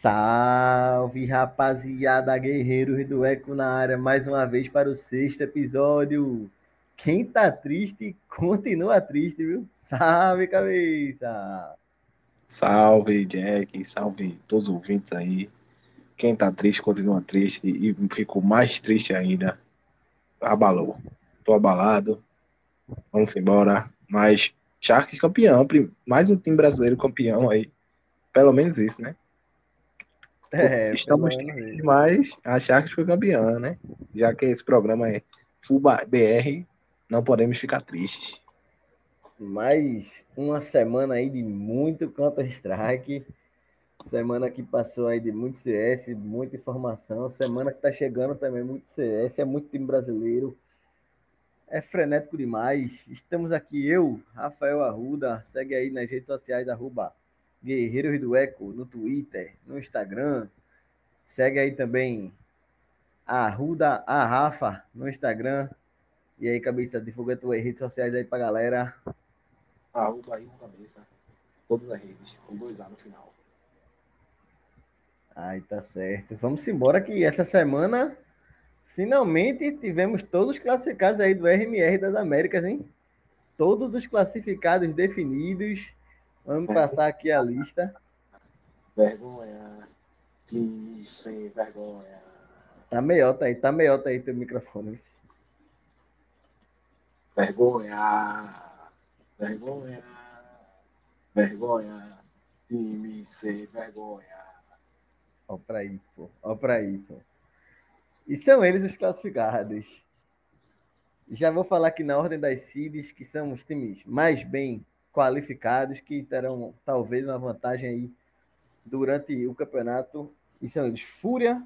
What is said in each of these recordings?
Salve, rapaziada, guerreiros do Eco na área, mais uma vez para o sexto episódio. Quem tá triste, continua triste, viu? Salve, cabeça! Salve, Jack, salve todos os ouvintes aí. Quem tá triste, continua triste e ficou mais triste ainda. Abalou. Tô abalado. Vamos embora. Mas Sharks campeão, mais um time brasileiro campeão aí. Pelo menos isso, né? É, Estamos tristes demais. A Sharks foi campeã, né? Já que esse programa é Full BR, não podemos ficar tristes. Mais uma semana aí de muito Counter-Strike. Semana que passou aí de muito CS, muita informação. Semana que tá chegando também muito CS, é muito time brasileiro. É frenético demais. Estamos aqui, eu, Rafael Arruda. Segue aí nas redes sociais, arroba Guerreiros do Eco no Twitter, no Instagram. Segue aí também a Arruda, a Rafa no Instagram. E aí, cabeça, divulga tuas redes sociais aí pra galera. Arruda aí com cabeça. Todas as redes, com dois A no final. Aí tá certo. Vamos embora que essa semana finalmente tivemos todos classificados aí do RMR das Américas, hein? Todos os classificados definidos. Vamos passar aqui a lista. Vergonha. Que sem vergonha. Tá meiota aí, tá meiota aí teu microfone. Vergonha. Vergonha. Vergonha. Time sem vergonha. Ó pra aí, pô. Ó pra aí, pô. E são eles os classificados. Já vou falar aqui na ordem das seeds, que são os times mais bem qualificados que terão talvez uma vantagem aí durante o campeonato. E são eles: Fúria,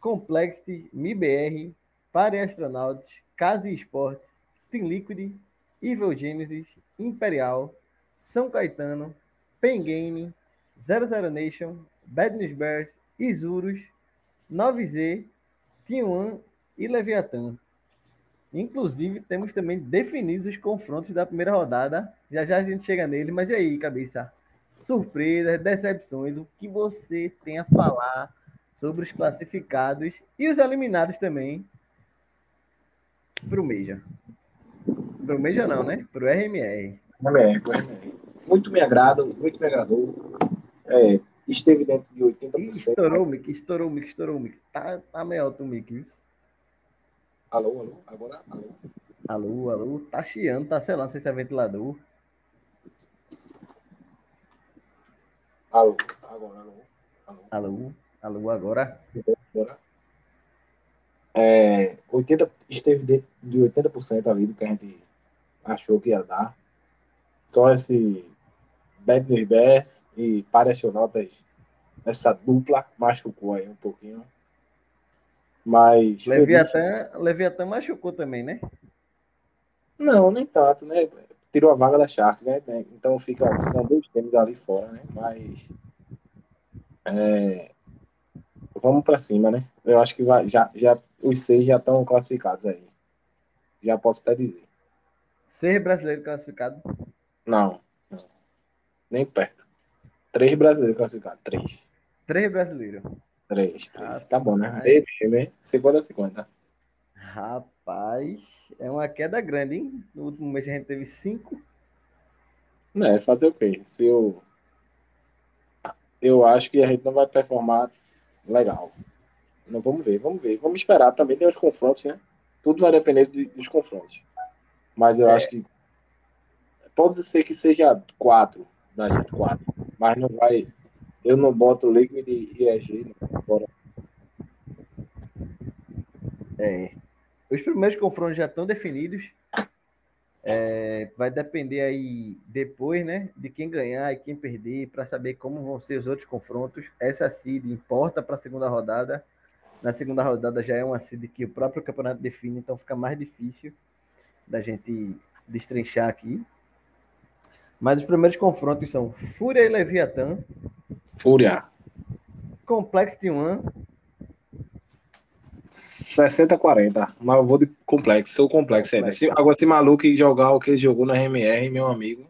Complexity, MIBR, Pare Astronauts, Case Esportes, Team Liquid, Evil Genesis, Imperial, São Caetano, Pen Game, 00 Nation, Bad News Bears, Isurus, 9Z, Team One e Leviathan. Inclusive, temos também definidos os confrontos da primeira rodada. Já já a gente chega nele, mas e aí, cabeça? Surpresas, decepções, o que você tem a falar sobre os classificados e os eliminados também para o Meja? Para o Meja não, né? Para o RMR. RMR, RMR. Muito me agrada, muito me agradou. É, esteve dentro de 80%. Estourou o mic, estourou o mic, estourou o mic. Tá, tá meio alto o mic, isso. Alô, alô, agora, alô. Alô, alô, tá chiando, tá, sei lá, não sei se é ventilador. Alô, agora, alô. Alô, alô, alô agora. Agora. É, 80, esteve dentro de 80% ali do que a gente achou que ia dar. Só esse Bad News e Paracionautas, essa dupla machucou aí um pouquinho. Mas. Leviatã, Leviatã machucou também, né? Não, nem tanto, né? Tirou a vaga da Sharks, né? Então fica, são dois times ali fora, né? Mas. É, vamos para cima, né? Eu acho que vai, já, já, os seis já estão classificados aí. Já posso até dizer. Seis brasileiros classificados? Não, não. Nem perto. Três brasileiros classificados. Três. Três brasileiros. Três, três. tá bom, né? Time, 50 a 50. Rapaz, é uma queda grande, hein? No último mês a gente teve cinco. É, fazer o quê? Se eu. Eu acho que a gente não vai performar legal. Não, vamos ver, vamos ver. Vamos esperar. Também tem os confrontos, né? Tudo vai depender dos confrontos. Mas eu é. acho que. Pode ser que seja quatro da gente, quatro. Mas não vai eu não boto Liquid e EG fora. É. Os primeiros confrontos já estão definidos. É, vai depender aí depois, né, de quem ganhar e quem perder, para saber como vão ser os outros confrontos. Essa seed importa para a segunda rodada. Na segunda rodada já é uma seed que o próprio campeonato define, então fica mais difícil da gente destrinchar aqui. Mas os primeiros confrontos são Fúria e Leviatã, Fúria. Complexity One. 60-40. Mas eu vou de complexo. Sou complexo ainda. Se, agora, se maluco jogar o que ele jogou no RMR, meu amigo,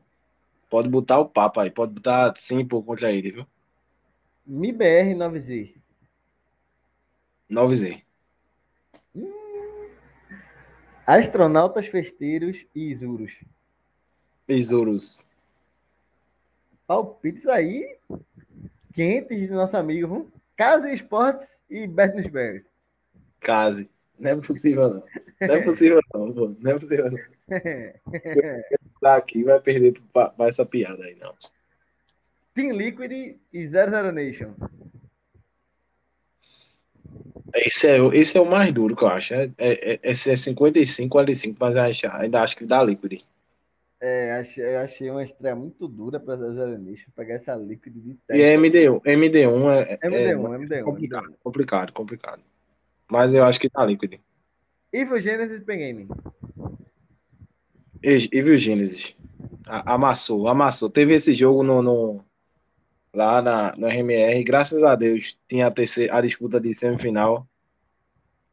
pode botar o papo aí. Pode botar 5 contra ele, viu? MIBR 9Z. 9Z. Astronautas Festeiros e Isurus. Isurus. Palpites aí quentes do nosso amigo, viu? Casa Esportes e Betnos Bears. Case. Não é possível, não. Não é possível, não, pô. Não é possível, não. Tá aqui vai perder pra, pra essa piada aí, não. Team Liquid e 00 Nation. Esse é, o- esse é o mais duro que eu acho. É, é, é, esse é 55, 45, mas acho- ainda acho que dá Liquid. É, achei, eu achei uma estreia muito dura para 00 Nation pegar essa Liquid de E teste. é MD1. MD1 é, é, MD1, MD1, complicado, MD1. complicado, complicado. Mas eu acho que dá Liquid. Evil Genesis Pen Game. E, e viu, Gênesis? A- Amassou, amassou. Teve esse jogo no, no- lá na, no RMR. Graças a Deus tinha a, terceira, a disputa de semifinal.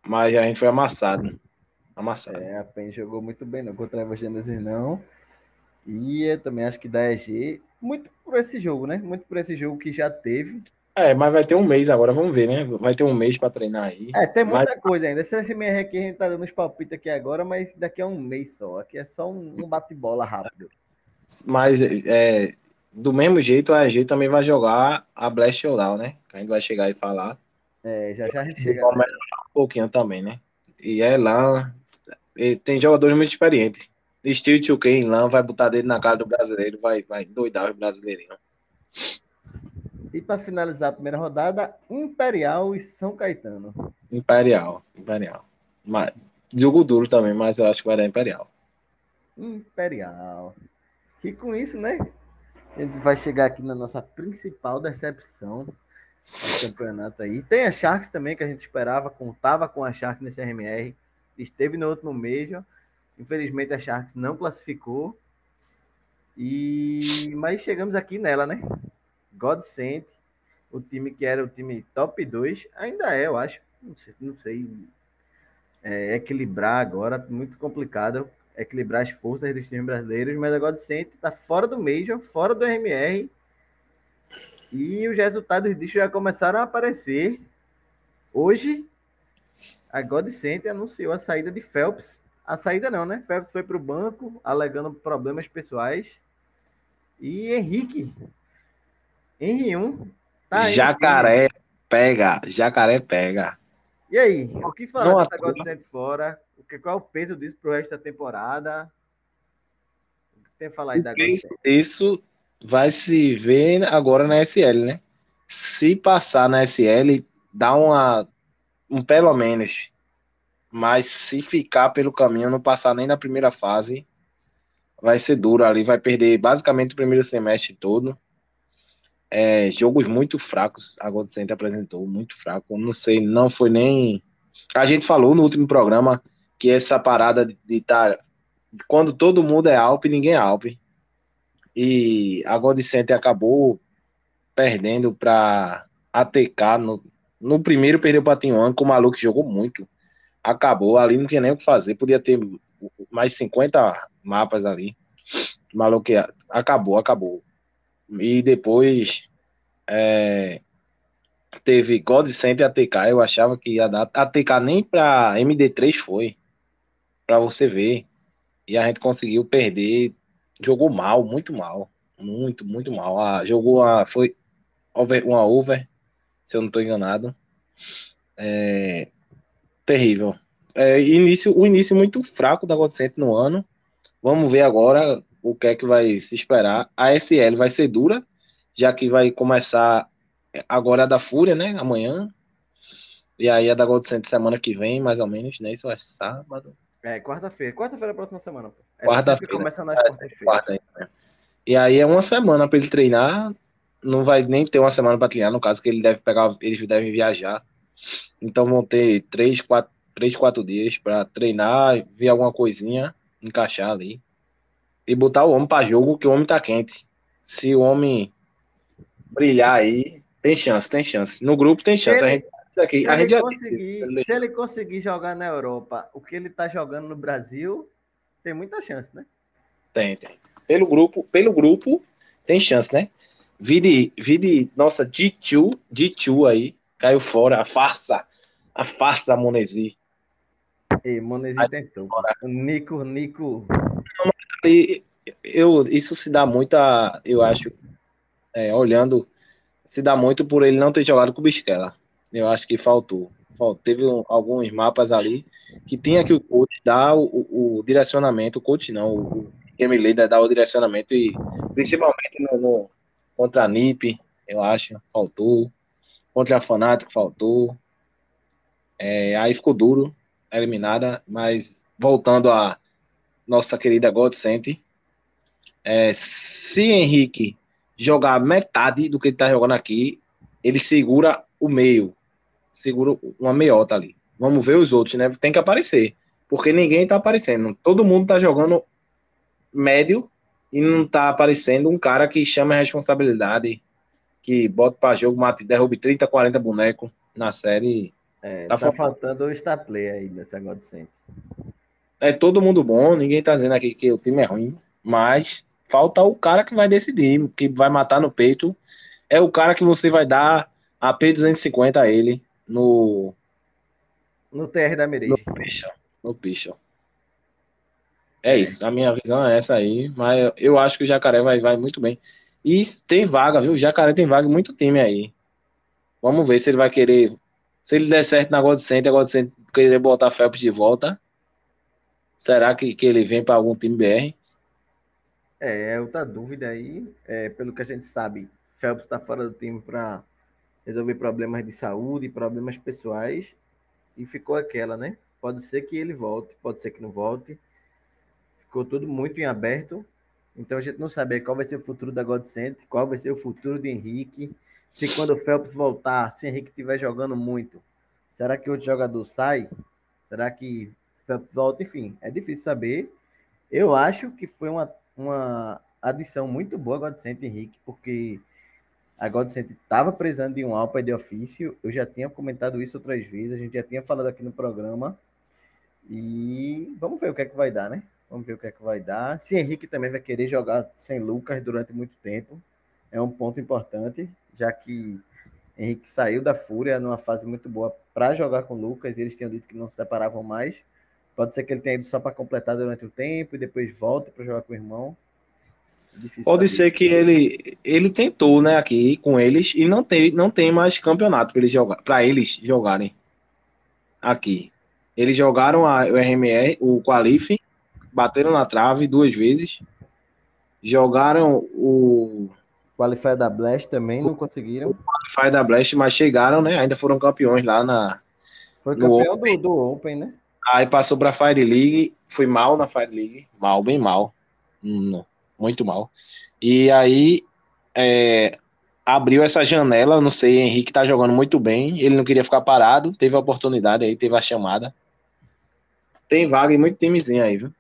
Mas a gente foi amassado. Amassado. É, a PEN jogou muito bem, não. Contra a Evil Genesis, não. E eu também acho que da EG, muito por esse jogo, né? Muito por esse jogo que já teve. É, mas vai ter um mês agora, vamos ver, né? Vai ter um mês pra treinar aí. É, tem muita coisa ainda. Esse SMR aqui a gente tá dando os palpites aqui agora, mas daqui a um mês só. Aqui é só um, bate-bola rápido. Mas é, do mesmo jeito, a EG também vai jogar a Blast Showdown, né? Que a gente vai chegar e falar. É, já já a gente chega. Melhorar um pouquinho também, né? E é e tem jogadores muito experientes. Steel 2K em LAN vai botar dedo na cara do brasileiro, vai, vai doidar os brasileirinhos. E para finalizar a primeira rodada, Imperial e São Caetano. Imperial, Imperial. Mas, jogo duro também, mas eu acho que vai dar Imperial. Imperial. E com isso, né? A gente vai chegar aqui na nossa principal decepção do campeonato aí. Tem a Sharks também, que a gente esperava, contava com a Sharks nesse RMR. Esteve no último Major. Infelizmente a Sharks não classificou. E mas chegamos aqui nela, né? Godsend, o time que era o time top 2, ainda é, eu acho. Não sei, não sei é, equilibrar agora, muito complicado equilibrar as forças dos times brasileiros, mas a Godsend está fora do Major, fora do RMR. E os resultados disso já começaram a aparecer. Hoje, a Godsend anunciou a saída de Phelps. A saída não, né? Phelps foi para o banco, alegando problemas pessoais. E Henrique, Henry 1, tá aí. Jacaré pega, jacaré pega. E aí, o que falar Não dessa. Godsend fora? O que, qual é o peso disso pro resto da temporada? O que tem a falar aí da Isso, Godsend? isso vai se ver agora na SL, né? Se passar na SL, dá uma um pelo menos. Mas se ficar pelo caminho, não passar nem na primeira fase, vai ser duro ali, vai perder basicamente o primeiro semestre todo. É, jogos muito fracos, a Gold Center apresentou, muito fraco. Não sei, não foi nem. A gente falou no último programa que essa parada de estar. quando todo mundo é Alp, ninguém é Alp. E a Gold Center acabou perdendo para ATK. No, no primeiro perdeu para Tinhuan, que o maluco jogou muito. Acabou, ali não tinha nem o que fazer. Podia ter mais 50 mapas ali. O maluco acabou, acabou. E depois é, teve God e ATK. Eu achava que ia dar. ATK nem para MD3 foi. Para você ver. E a gente conseguiu perder. Jogou mal, muito mal. Muito, muito mal. Ah, jogou a. Foi over, uma over, se eu não estou enganado. É, terrível. É, início, o início muito fraco da God Center no ano. Vamos ver agora o que é que vai se esperar. A SL vai ser dura, já que vai começar agora a da Fúria, né? Amanhã. E aí a da Gold Center semana que vem, mais ou menos, né? Isso é sábado. É, quarta-feira. Quarta-feira é a próxima semana. É, Quarta-feira. Começa nas É, quartas-feiras. Quarta aí, né? E aí é uma semana para ele treinar. Não vai nem ter uma semana para treinar, no caso que ele deve pegar, eles devem viajar. Então vão ter três, quatro, três, quatro dias para treinar, ver alguma coisinha, encaixar ali e botar o homem para jogo, que o homem tá quente. Se o homem brilhar aí, tem chance, tem chance. No grupo tem chance. A ele- gente, isso aqui, Se a gente ele, disse, conseguir, se ele conseguir jogar na Europa o que ele tá jogando no Brasil, tem muita chance, né? Tem, tem. Pelo grupo, pelo grupo tem chance, né? Vide, vide nossa D2, D2 aí, caiu fora, a farsa, a farsa Monesi. E Monesi tentou. O Nico, Nico. Eu, isso se dá muito a, eu acho, é, olhando, se dá muito por ele não ter jogado com o Bisquela. Eu acho que faltou. faltou teve um, alguns mapas ali que tinha que o coach dar o, o, o direcionamento, o coach não, o game leader dar o direcionamento e principalmente no, no contra a NIP, eu acho, faltou. Contra a Fanático, faltou. É, aí ficou duro, eliminada, mas voltando a nossa querida Godsend, é, se Henrique jogar metade do que ele tá jogando aqui, ele segura o meio, segura uma meiota ali. Vamos ver os outros, né? Tem que aparecer, porque ninguém tá aparecendo. Todo mundo tá jogando médio e não tá aparecendo um cara que chama a responsabilidade, que bota para jogo, mate, derrube 30, 40 bonecos na série. É, tá, tá faltando o star play aí nesse centro. É todo mundo bom, ninguém tá dizendo aqui que o time é ruim, mas falta o cara que vai decidir, que vai matar no peito. É o cara que você vai dar a P250 a ele no. No TR da Mirage. No Pichel. No Pichel. É, é, isso, a minha visão é essa aí, mas eu acho que o Jacaré vai, vai muito bem. E tem vaga, viu? O Jacaré tem vaga muito time aí. Vamos ver se ele vai querer. Se ele der certo na God Center, a God Center querer botar Phelps de volta. Será que, que ele vem para algum time BR? É, outra dúvida aí. É, pelo que a gente sabe, Phelps está fora do time para resolver problemas de saúde, problemas pessoais. E ficou aquela, né? Pode ser que ele volte, pode ser que não volte. Ficou tudo muito em aberto. Então a gente não sabe qual vai ser o futuro da Godsend, qual vai ser o futuro de Henrique. Se quando o Phelps voltar, se Henrique estiver jogando muito, será que outro jogador sai? Será que Enfim, é difícil saber. Eu acho que foi uma, uma adição muito boa a Godsend Henrique, porque a Godsend estava precisando de um Alpa de ofício. Eu já tinha comentado isso outras vezes, a gente já tinha falado aqui no programa. E vamos ver o que é que vai dar, né? Vamos ver o que é que vai dar. Se Henrique também vai querer jogar sem Lucas durante muito tempo, é um ponto importante, já que Henrique saiu da Fúria numa fase muito boa para jogar com Lucas, eles tinham dito que não se separavam mais. Pode ser que ele tenha ido só para completar durante o tempo e depois volte para jogar com o irmão. Difícil Pode saber. ser que ele ele tentou, né, aqui com eles e não tem não tem mais campeonato para eles jogar, para eles jogarem aqui. Eles jogaram a, o RMR, o Qualif bateram na trave duas vezes. Jogaram o. Qualify da Blast também, não conseguiram. O Qualify da Blast, mas chegaram, né? Ainda foram campeões lá na. Foi campeão. Do, do Open, né? Aí passou pra Fire League, foi mal na Fire League. Mal, bem mal. Hum, muito mal. E aí é, abriu essa janela, não sei, Henrique tá jogando muito bem, ele não queria ficar parado, teve a oportunidade aí, teve a chamada. Tem vaga em muito timezinho aí, viu?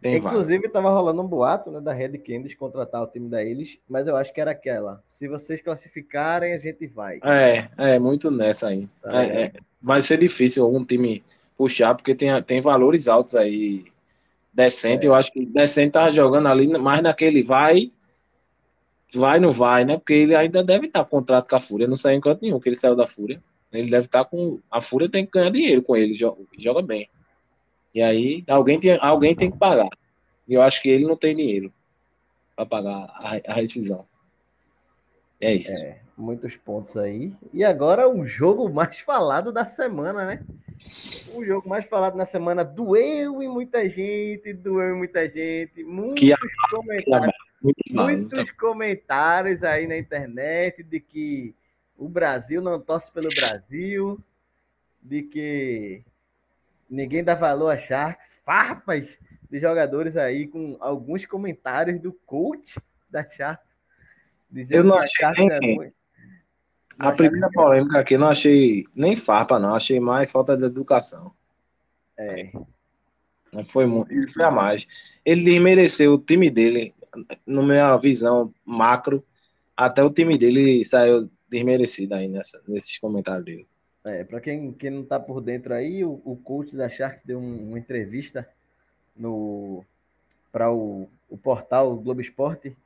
Tem Inclusive, estava rolando um boato né, da Red Candies contratar o time da eles, mas eu acho que era aquela. Se vocês classificarem, a gente vai. É, é muito nessa aí. Tá é, é, vai ser difícil algum time puxar, porque tem, tem valores altos aí. Decente, é. eu acho que Decente tava jogando ali mais naquele vai, vai, não vai, né? Porque ele ainda deve estar com contrato com a Fúria, não saiu em canto nenhum, que ele saiu da Fúria. Ele deve estar com. A Fúria tem que ganhar dinheiro com ele, joga, joga bem. E aí alguém tem, alguém tem que pagar. E eu acho que ele não tem dinheiro para pagar a, a, rescisão. É isso. É, muitos pontos aí. E agora o jogo mais falado da semana, né? O jogo mais falado na semana doeu em muita gente, doeu em muita gente. Muitos que comentários. muitos comentários aí na internet de que o Brasil não torce pelo Brasil, de que Ninguém dá valor a Sharks. Farpas de jogadores aí com alguns comentários do coach da Sharks. Dizendo eu não achei que a Sharks nem... é muito. A primeira que... polêmica aqui não achei nem farpa, não. Achei mais falta de educação. É. Não foi muito. Ele foi a mais. Ele desmereceu o time dele, na minha visão macro, até o time dele saiu desmerecido aí nessa, nesses comentários dele. É, para quem, quem não está por dentro aí, o, o coach da Sharks deu um, uma entrevista no para o, o portal Globo Esporte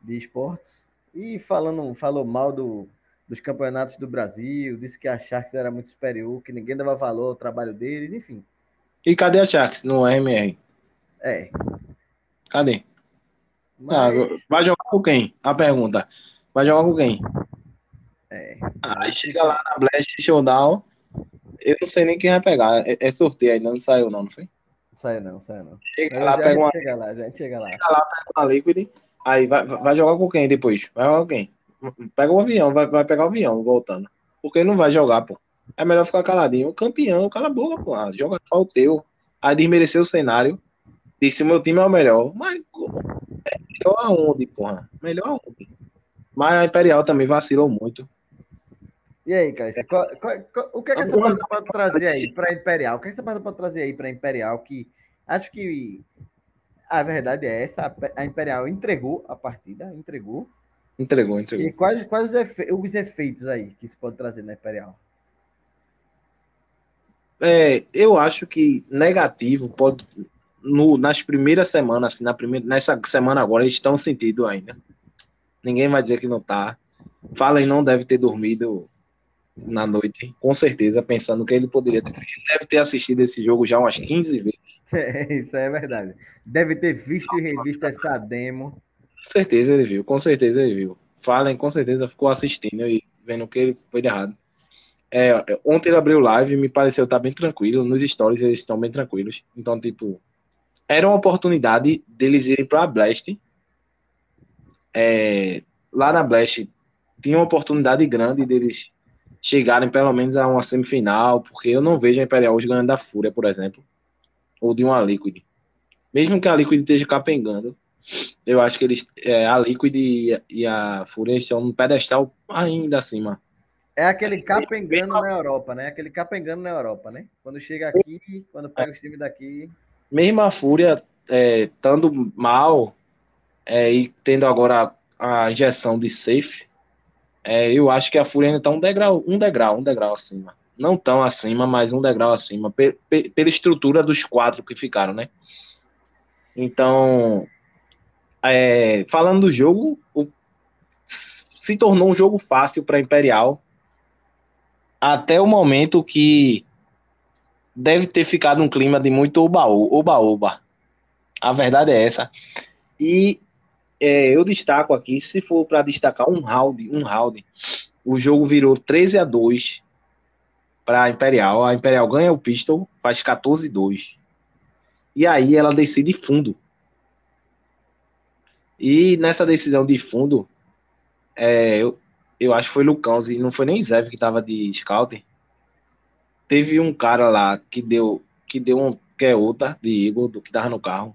de esportes E falando, falou mal do, dos campeonatos do Brasil, disse que a Sharks era muito superior, que ninguém dava valor ao trabalho deles, enfim. E cadê a Sharks no RMR? É. Cadê? Ah, Mas, vai jogar com quem? A pergunta. Vai jogar com quem? é, Aí chega lá na Blast Showdown. Eu não sei nem quem vai pegar. É, é sorteio ainda, não saiu não, não foi? saiu não, saiu não. Chega Mas lá, pega gente uma, chega lá, já a gente chega lá. uma Liquid. Aí vai, vai jogar com quem depois? Vai jogar com quem? Pega o avião, vai, vai pegar o avião voltando. Porque não vai jogar, pô. É melhor ficar caladinho. O campeão, cala a boca, pô. Ah, Joga só o teu. Aí desmereceu o cenário. Disse o meu time é o melhor. Mas é melhor aonde, porra? Melhor aonde? Mas a Imperial também vacilou muito. E aí, Caio, qual- o que é que essa banda pode trazer aí para Imperial? O que, é que essa pode trazer aí para Imperial? Que acho que a verdade é essa: a Pe- a Imperial entregou a partida, entregou. Entregou, entregou. E quais, quais os, efe- os efeitos aí que isso pode trazer na Imperial? É, eu acho que negativo pode. No, nas primeiras semanas, assim, na primeira, nessa semana agora, eles estão sentindo ainda. Ninguém vai dizer que não tá. Fallen não deve ter dormido na noite, com certeza, pensando que ele poderia ter. Ele deve ter assistido esse jogo já umas 15 vezes. Isso é verdade. Deve ter visto e revisto essa demo. Com certeza ele viu, com certeza ele viu. Fallen com certeza ficou assistindo e vendo o que ele foi de errado. É, ontem ele abriu live e me pareceu estar bem tranquilo. Nos stories eles estão bem tranquilos. Então, tipo, era uma oportunidade deles irem para a Blast. É, lá na Blast tinha uma oportunidade grande deles chegarem pelo menos a uma semifinal, porque eu não vejo a Imperial hoje ganhando da Fúria, por exemplo, ou de uma Liquid. Mesmo que a Liquid esteja capengando, eu acho que eles, é, a Liquid e, a- e a Fúria estão no pedestal ainda acima. É aquele capengando na Europa, né? Aquele capengando na Europa, né? Quando chega aqui, quando pega os times daqui. mesmo a Fúria é, estando mal é, e tendo agora a, a injeção de safe, é, eu acho que a Fúria ainda está um degrau, um degrau, um degrau acima. Não tão acima, mas um degrau acima, pe- pe- pela estrutura dos quatro que ficaram, né? Então, é, falando do jogo, o- se tornou um jogo fácil para Imperial até o momento que deve ter ficado um clima de muito oba-oba. A verdade é essa. E é, eu destaco aqui, se for para destacar um round, um round, o jogo virou 13 a 2 para a Imperial. A Imperial ganha o pistol, faz 14 a 2. E aí ela decide fundo. E nessa decisão de fundo, é, eu, eu acho que foi Lucão, e não foi nem Zev que estava de scouting. Teve um cara lá que deu que deu um que é outra de Igor, do que tava no carro.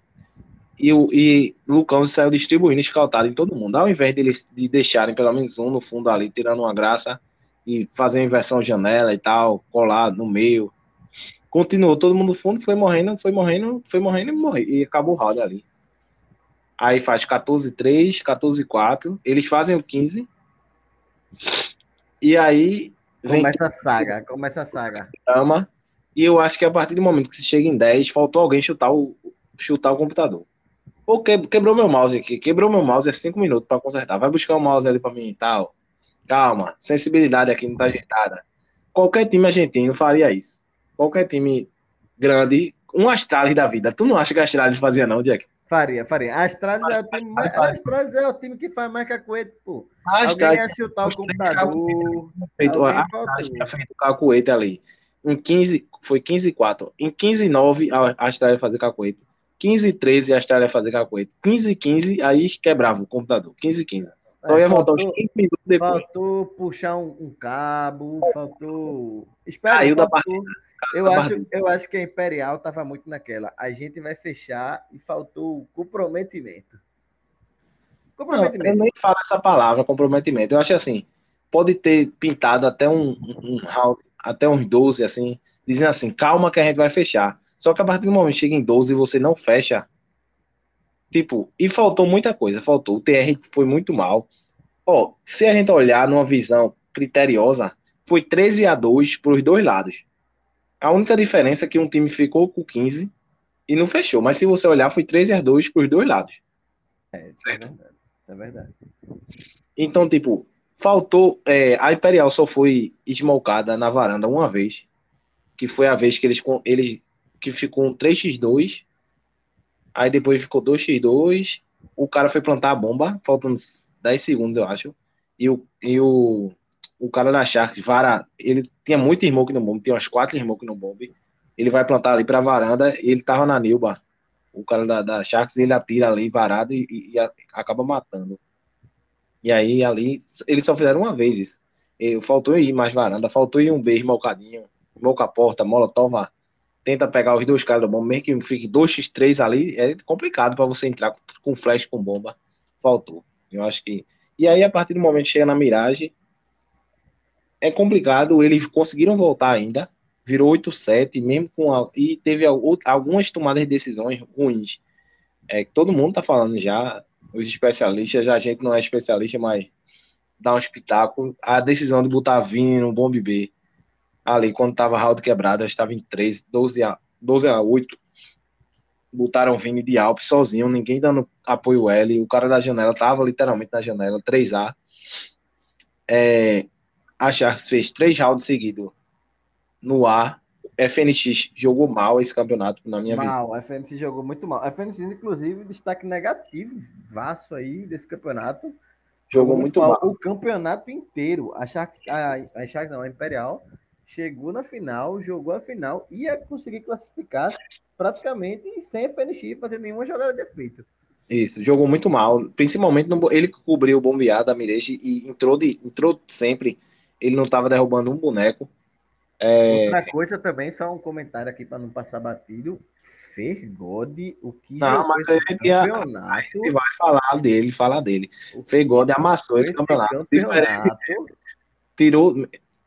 E, o, e Lucão saiu distribuindo escaltado em todo mundo. Ao invés deles de deixarem pelo menos um no fundo ali, tirando uma graça e fazer uma inversão janela e tal, colar no meio. Continuou todo mundo fundo, foi morrendo, foi morrendo, foi morrendo e morreu. E acabou o round ali. Aí faz 14-3, 14-4. Eles fazem o 15. E aí vem Começa a saga, começa a saga. Ama. E eu acho que a partir do momento que se chega em 10, faltou alguém chutar o, chutar o computador. Ou que, quebrou meu mouse aqui. Quebrou meu mouse é 5 minutos para consertar. Vai buscar o mouse ali para mim e tal. Calma. Sensibilidade aqui não tá ajeitada. Qualquer time argentino faria isso. Qualquer time grande. Um Astralis da vida. Tu não acha que a Astralis fazia, não, Jack? Faria, faria. A Astralis é o time, mais- Astralis é o time que faz mais cacuete, pô. A Alguém Astralis ia chutar o computador. feito, a Astralis tinha feito o cacuete ali. Em 15, foi 15 4. Em 15 9, a Astralis ia fazer cacuete. 15 13, a Astralis ia fazer cacuete. 15 15, aí quebrava o computador. 15 15. Então É, ia voltar uns faltou, 15 minutos depois. faltou puxar um, um cabo, faltou. Espera, Caiu da faltou. Eu acho, partida. eu acho que a Imperial estava muito naquela. A gente vai fechar e faltou o comprometimento. Não, eu Comprometimento. nem falo essa palavra, comprometimento. Eu acho assim, pode ter pintado até um, um round, até uns 12, assim, dizendo assim, calma que a gente vai fechar. Só que a partir do momento que chega em 12 e você não fecha, tipo, e faltou muita coisa, faltou. O TR foi muito mal. Ó, se a gente olhar numa visão criteriosa, foi 13 a 2 para os dois lados. A única diferença é que um time ficou com 15 e não fechou. Mas se você olhar, foi 13 a 2 para os dois lados. É, isso é verdade. É verdade. Então, tipo, faltou. É, a Imperial só foi esmolcada na varanda uma vez. Que foi a vez que eles, eles que ficou um 3x2. Aí depois ficou 2x2. O cara foi plantar a bomba, faltando 10 segundos, eu acho. E o, e o, o cara da Sharks, vara, ele tinha muito smoke no bomb, tinha umas 4 smoke no bomb. Ele vai plantar ali pra varanda, ele tava na Nilba. O cara da, da Sharks, ele atira ali varado e, e, e acaba matando. E aí ali, eles só fizeram uma vez isso. Faltou ir mais varanda, faltou ir um beijo malcadinho, a porta, molotov, tenta pegar os dois caras do bomba, mesmo que fique 2x3 ali, é complicado para você entrar com flash com bomba. Faltou. Eu acho que. E aí, a partir do momento que chega na miragem, é complicado. Eles conseguiram voltar ainda, virou 8-7, mesmo com. A, e teve algumas tomadas de decisões ruins. É, todo mundo tá falando já, os especialistas, a gente não é especialista, mas dá um espetáculo. A decisão de botar Vini no bombe B, ali, quando tava round quebrado, estava em 13, 12 a, 12 a 8. Botaram Vini de Alpe sozinho, ninguém dando apoio L. O cara da janela tava literalmente na janela, 3A. É, a Sharks fez três rounds seguidos no ar. FNX jogou mal esse campeonato, na minha mal, visão. Mal, FNX jogou muito mal. FNX, inclusive, destaque negativo, vaso aí desse campeonato. Jogou, jogou muito mal. mal. O campeonato inteiro. A Sharks, a, a Sharks não, a Imperial, chegou na final, jogou a final, ia conseguir classificar praticamente sem FNX fazer nenhuma jogada de efeito. Isso, jogou muito mal, principalmente no, ele cobriu o bombeado da Mirage e entrou, de, entrou sempre, ele não estava derrubando um boneco. É... Outra coisa também, só um comentário aqui para não passar batido. Fergode, o que não, mas esse campeonato. Ele vai falar dele, falar dele. Fergode amassou esse campeonato. campeonato. Tirou.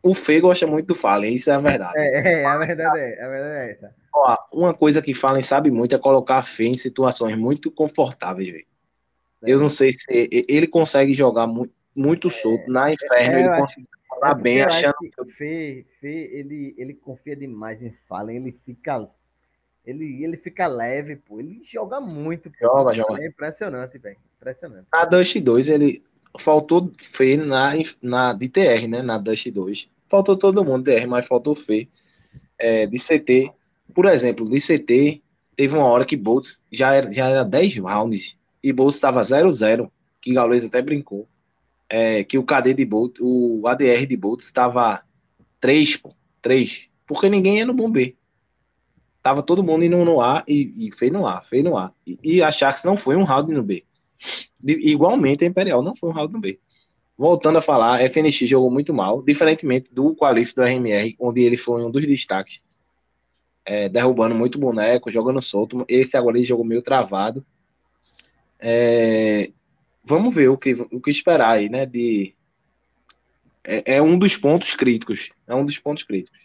O Fê gosta muito do Fallen, isso é a verdade. É, é a verdade é, a verdade é essa. Ó, uma coisa que Fallen sabe muito é colocar a Fê em situações muito confortáveis, velho. É. Eu não sei se ele consegue jogar muito, muito solto. É, Na Inferno é, ele consegue jogar é bem, achando. Que o Fê, Fê ele, ele confia demais em Fallen, ele fica. Ele, ele fica leve, pô. Ele joga muito. Pô. Joga, joga. É impressionante, velho. Impressionante. Na Dust 2, ele faltou Fê na, na DTR, né? Na Dust 2. Faltou todo mundo DR, mas faltou Fê. É, de CT, por exemplo, de CT, teve uma hora que Boltz já era, já era 10 rounds e Boltz estava 0-0, que Gaules até brincou. É, que o KD de Bolt, o ADR de Boltz estava 3, pô, 3, porque ninguém ia no bomber. Tava todo mundo indo no A e, e fez no A, fez no A. E, e a Sharks não foi um round no B. Igualmente a Imperial não foi um round B. Voltando a falar, a FNX jogou muito mal, diferentemente do qualif do RMR, onde ele foi um dos destaques. É, derrubando muito boneco, jogando solto. Esse agora ele jogou meio travado. É, vamos ver o que, o que esperar aí, né? De, é, é, um dos pontos críticos. É um dos pontos críticos.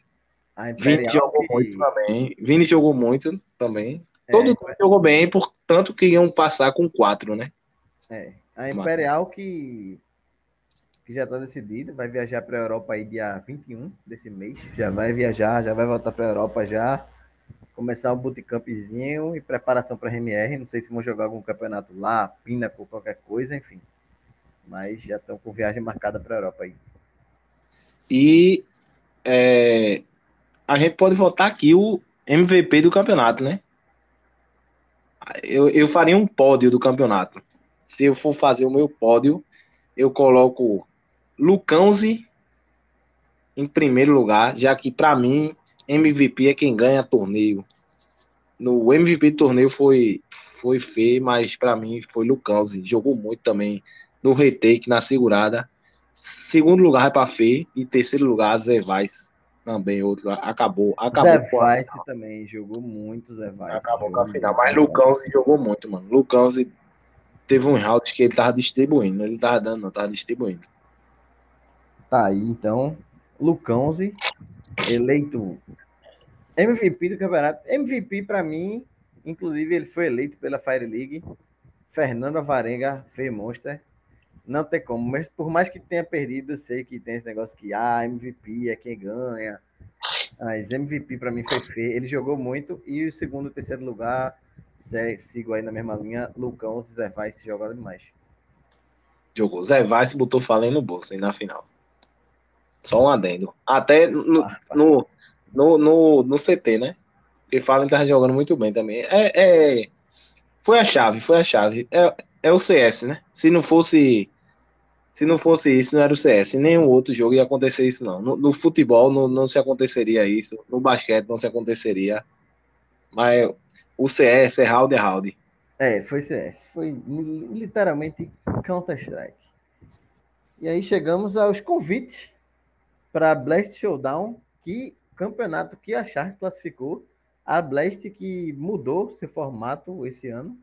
Vini jogou que... muito também. Vini jogou muito também. Todo mundo é, jogou bem, portanto que iam passar com quatro, né? É. A Imperial que, que já está decidido, vai viajar para a Europa aí dia 21 desse mês. Já vai viajar, já vai voltar para a Europa já. Começar um bootcampzinho e preparação para RMR. Não sei se vão jogar algum campeonato lá, Pinnacle, qualquer coisa, enfim. Mas já estão com viagem marcada para a Europa aí. E é, a gente pode votar aqui o MVP do campeonato, né? Eu, eu faria um pódio do campeonato se eu for fazer o meu pódio, eu coloco Lucãozi em primeiro lugar, já que para mim MVP é quem ganha torneio. No MVP do torneio foi foi feio, mas para mim foi Lucãozi, jogou muito também no retake, na segurada. Segundo lugar vai para Fê e terceiro lugar Zé Vaz também. Outro acabou acabou Zé Vaz também jogou muito Zé Vaz acabou com a final mas Lucãozi jogou muito mano. Lucãozi teve uns rounds que ele tava distribuindo. Ele tava dando, não, tava distribuindo. Tá aí, então. Lucãozi, eleito MVP do campeonato. MVP para mim, inclusive ele foi eleito pela Fire League. Fernando Varenga fez Monster. Não tem como, mas por mais que tenha perdido, sei que tem esse negócio que ah, MVP é quem ganha. Mas MVP para mim foi feio. Ele jogou muito e o segundo terceiro lugar sigo aí na mesma linha. Lucão, Zé vai se jogar demais. Jogou. Zé Vaz botou falando no bolso aí na final. Só um adendo. Até no, ah, no, no, no, no CT, né? Porque Fallen tava jogando muito bem também. É, é, foi a chave, foi a chave. É, é o CS, né? Se não fosse se não fosse isso, não era o CS. Nenhum outro jogo ia acontecer isso, não. No, no futebol não, não se aconteceria isso. No basquete não se aconteceria. Mas o CS é round é round. É, foi CS. Foi literalmente Counter-Strike. E aí chegamos aos convites para Blast Showdown, que campeonato que a Charles classificou. A Blast que mudou seu formato esse ano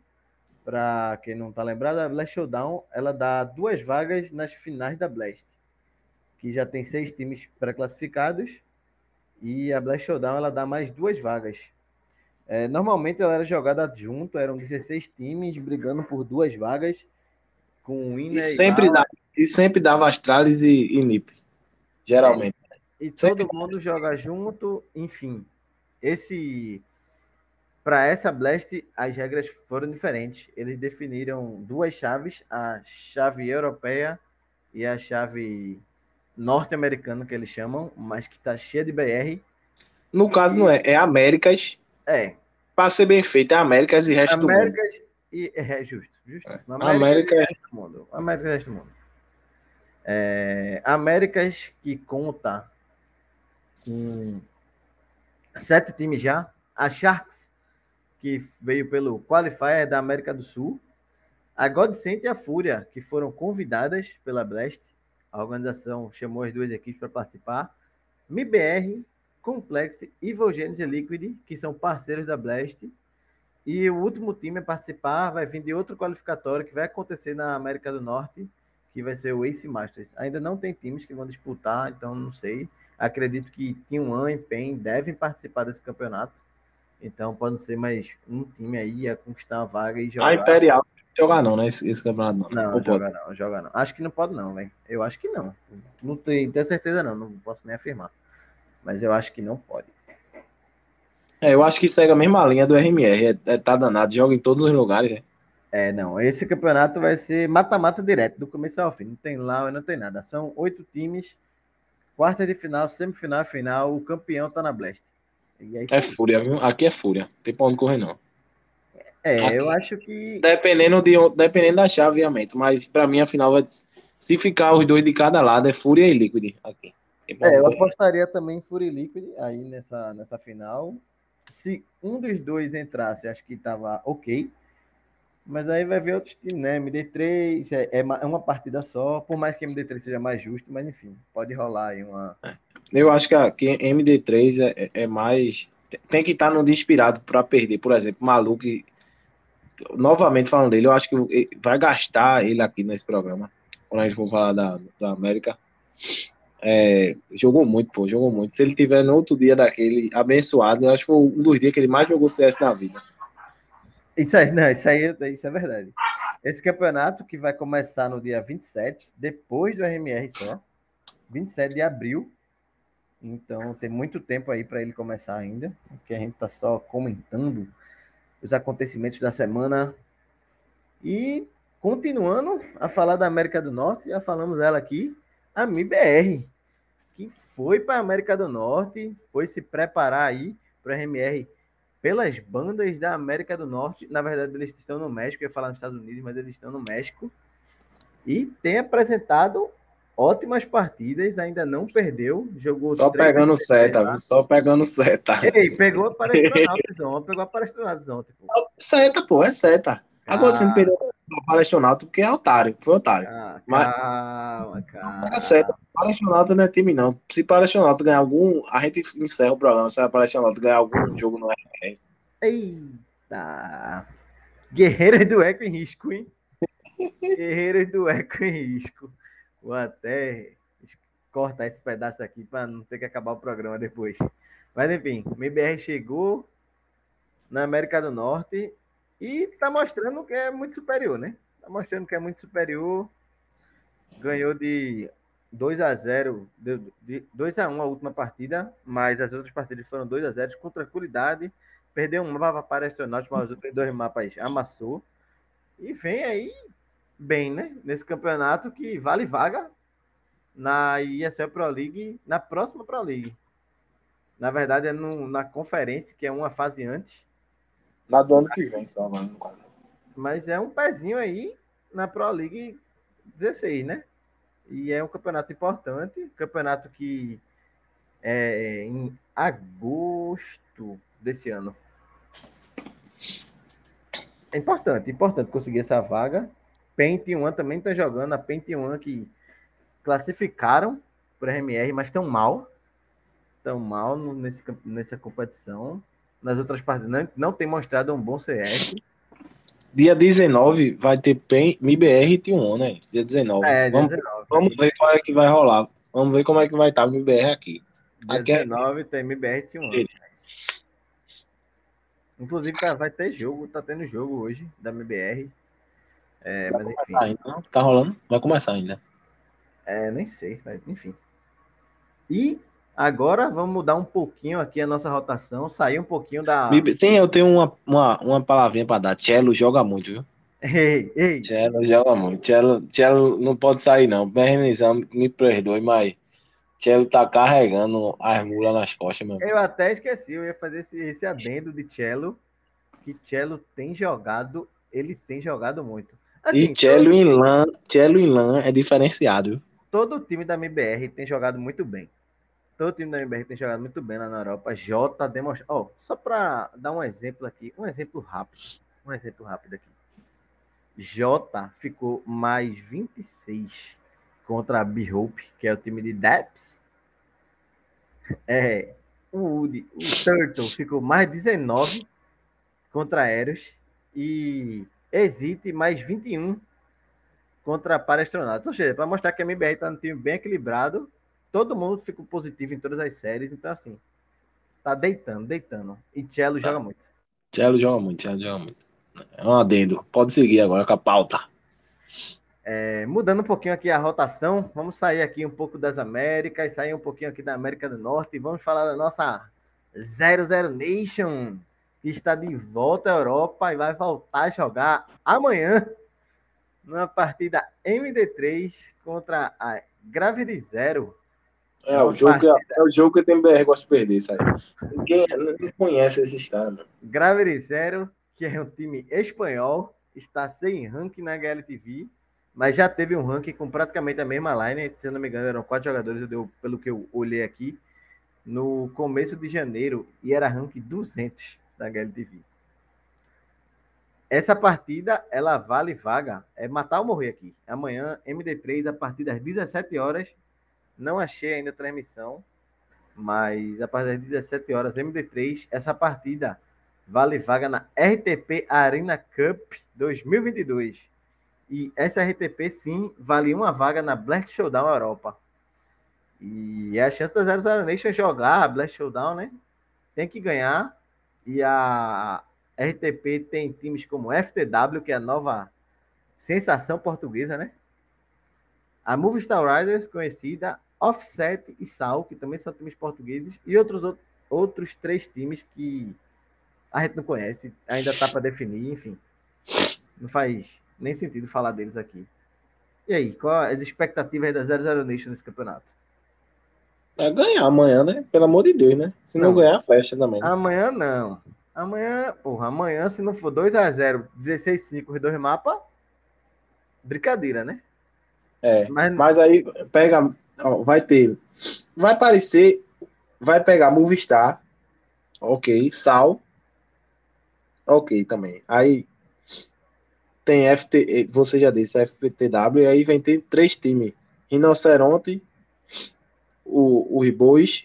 para quem não está lembrado, a Blast Showdown ela dá duas vagas nas finais da Blast, que já tem seis times pré-classificados, e a Blast Showdown ela dá mais duas vagas. É, normalmente ela era jogada junto, eram 16 times brigando por duas vagas, com winner e sempre, e, dá, e sempre dava Astralis e, e NIP, geralmente. É, e todo mundo joga junto, enfim. Esse para essa Blast, as regras foram diferentes. Eles definiram duas chaves, a chave europeia e a chave norte-americana, que eles chamam, mas que está cheia de BR. No caso, e... não é, é Américas. É. Para ser bem feito, é Américas e resto Américas do mundo. E, é justo, justo. É. América, América... e resto do mundo. América e resto do mundo. É, Américas que conta com sete times já. A Sharks que veio pelo Qualifier da América do Sul, a Godsent e a Fúria, que foram convidadas pela Blast. A organização chamou as duas equipes para participar. MIBR, Complex e Volgenes e Liquid, que são parceiros da Blast. E o último time a participar vai vir de outro qualificatório que vai acontecer na América do Norte, que vai ser o Ace Masters. Ainda não tem times que vão disputar, então não sei. Acredito que Team e PEN devem participar desse campeonato. Então pode ser mais um time aí a conquistar a vaga e jogar. A Imperial jogar não, né? Esse, esse campeonato não. Não, Ou joga pode? não, joga não. Acho que não pode não, velho. Eu acho que não. Não tenho, tenho certeza não, não posso nem afirmar. Mas eu acho que não pode. É, eu acho que segue a mesma linha do RMR. É, é, tá danado, joga em todos os lugares, né? É, não. Esse campeonato vai ser mata-mata direto, do começo ao fim. Não tem lá, não tem nada. São oito times, quarta de final, semifinal, final. O campeão tá na Blast. É, é fúria, viu? Aqui é fúria. Não tem pra onde correr, não. É, Aqui. eu acho que. Dependendo, de, dependendo da chaveamento, mas pra mim a final vai. Se ficar os dois de cada lado, é Fúria e Liquid aqui. É, eu apostaria também em e Liquid aí nessa, nessa final. Se um dos dois entrasse, acho que tava ok. Mas aí vai ver outros times, né? MD3 é, é, é uma partida só, por mais que MD3 seja mais justo, mas enfim, pode rolar aí uma. É. Eu acho que, a, que MD3 é, é, é mais. Tem que estar no dia inspirado para perder. Por exemplo, Maluco, novamente falando dele, eu acho que vai gastar ele aqui nesse programa. Quando a gente for falar da, da América. É, jogou muito, pô, jogou muito. Se ele tiver no outro dia daquele abençoado, eu acho que foi um dos dias que ele mais jogou CS na vida. Isso aí, não, isso aí isso é verdade. Esse campeonato que vai começar no dia 27, depois do RMR só, 27 de abril, então tem muito tempo aí para ele começar ainda, porque a gente está só comentando os acontecimentos da semana. E continuando a falar da América do Norte, já falamos ela aqui, a MIBR, que foi para a América do Norte, foi se preparar aí para a RMR pelas bandas da América do Norte. Na verdade, eles estão no México, eu ia falar nos Estados Unidos, mas eles estão no México. E tem apresentado ótimas partidas, ainda não perdeu, jogou só pegando seta, só pegando seta. Ei, pegou a palestronautas, pegou a palestronautas ontem, pô. Seta, pô, é seta. Agora ah. você não perdeu a palestronauta porque é otário, foi otário. Ah, Mas, calma, calma. É seta, palestronauta não é time não. Se palestronauta ganhar algum, a gente encerra o programa, se a palestronauta ganhar algum jogo no é. Eita. Guerreiros do Eco em risco, hein? Guerreiros do Eco em risco. Vou até cortar esse pedaço aqui para não ter que acabar o programa depois. Mas enfim, o MBR chegou na América do Norte e está mostrando que é muito superior, né? Está mostrando que é muito superior. Ganhou de 2 a 0, de 2 a 1 a última partida, mas as outras partidas foram 2 a 0 com tranquilidade. Perdeu um mapa para astronautas, mas os outros dois mapas amassou. E vem aí bem, né? Nesse campeonato que vale vaga na ESL Pro League, na próxima Pro League. Na verdade, é no, na conferência, que é uma fase antes. Na do ano que vem, só, mano, Mas é um pezinho aí na Pro League 16, né? E é um campeonato importante, campeonato que é em agosto desse ano. É importante, importante conseguir essa vaga. Paint One também está jogando, a Paint One que classificaram para RMR, mas estão mal. Estão mal nesse, nessa competição. Nas outras partidas não, não tem mostrado um bom CS. Dia 19 vai ter PEN, MIBR e T1, né? Dia 19. É, vamos, 19. Vamos ver qual é que vai rolar. Vamos ver como é que vai estar o MIBR aqui. Dia aqui 19 é... tem MIBR e T1. Inclusive, cara, vai ter jogo, tá tendo jogo hoje da MBR. É, mas enfim. Ainda, tá rolando? Vai começar ainda. É, nem sei, mas enfim. E Agora vamos mudar um pouquinho aqui a nossa rotação, sair um pouquinho da. Sim, eu tenho uma, uma, uma palavrinha para dar. Cello joga muito, viu? Ei, ei. Cello joga muito. Cello, Cello não pode sair, não. Bernizão, me perdoe, mas Cello tá carregando as mulas nas costas, meu. Eu até esqueci, eu ia fazer esse, esse adendo de Cello, que Cello tem jogado, ele tem jogado muito. Assim, e Cello todo... em lã, Cello em lã é diferenciado. Todo o time da MBR tem jogado muito bem. Todo o time da MBR tem jogado muito bem lá na Europa. Jota demonstrou. Oh, só para dar um exemplo aqui, um exemplo rápido. Um exemplo rápido aqui. Jota ficou mais 26 contra a B-Hope, que é o time de Deps. É, o Woody, o Turtle ficou mais 19 contra Aeros. E Exite mais 21 contra para astronautas. Ou seja, para mostrar que a MBR está um time bem equilibrado todo mundo ficou positivo em todas as séries, então assim, tá deitando, deitando. E Cello tá. joga muito. Cello joga muito, Cello joga muito. É um adendo. Pode seguir agora com a pauta. É, mudando um pouquinho aqui a rotação, vamos sair aqui um pouco das Américas, sair um pouquinho aqui da América do Norte e vamos falar da nossa 00 Nation, que está de volta à Europa e vai voltar a jogar amanhã numa partida MD3 contra a Gravity Zero é, o jogo, que, é o jogo que tem BR gosta de perder, sabe? Ninguém não conhece esses caras, mano. Gravity Zero, que é um time espanhol, está sem ranking na HLTV, mas já teve um ranking com praticamente a mesma line. Se eu não me engano, eram quatro jogadores, deu, pelo que eu olhei aqui, no começo de janeiro, e era ranking 200 da HLTV. Essa partida, ela vale vaga. É matar ou morrer aqui. Amanhã, MD3, a partir das 17 horas, não achei ainda a transmissão, mas a partir das 17 horas, MD3, essa partida vale vaga na RTP Arena Cup 2022. E essa RTP, sim, vale uma vaga na Blast Showdown Europa. E é a chance da 00 Nation jogar a Blast Showdown, né? Tem que ganhar. E a RTP tem times como FTW, que é a nova sensação portuguesa, né? A Movistar Riders, conhecida, Offset e Sal, que também são times portugueses, e outros, outros três times que a gente não conhece, ainda está para definir, enfim. Não faz nem sentido falar deles aqui. E aí, qual as expectativas da 00 Nation nesse campeonato? É ganhar amanhã, né? Pelo amor de Deus, né? Se não, não ganhar, fecha também. Amanhã não. Amanhã, porra, amanhã, se não for 2x0, 16-5 os dois mapas, brincadeira, né? É, mas, mas aí pega ó, vai ter. Vai aparecer. Vai pegar Movistar. Ok. Sal. Ok também. Aí tem FT. Você já disse FTW. E aí vem ter três times: Rinoceronte, o, o Ribois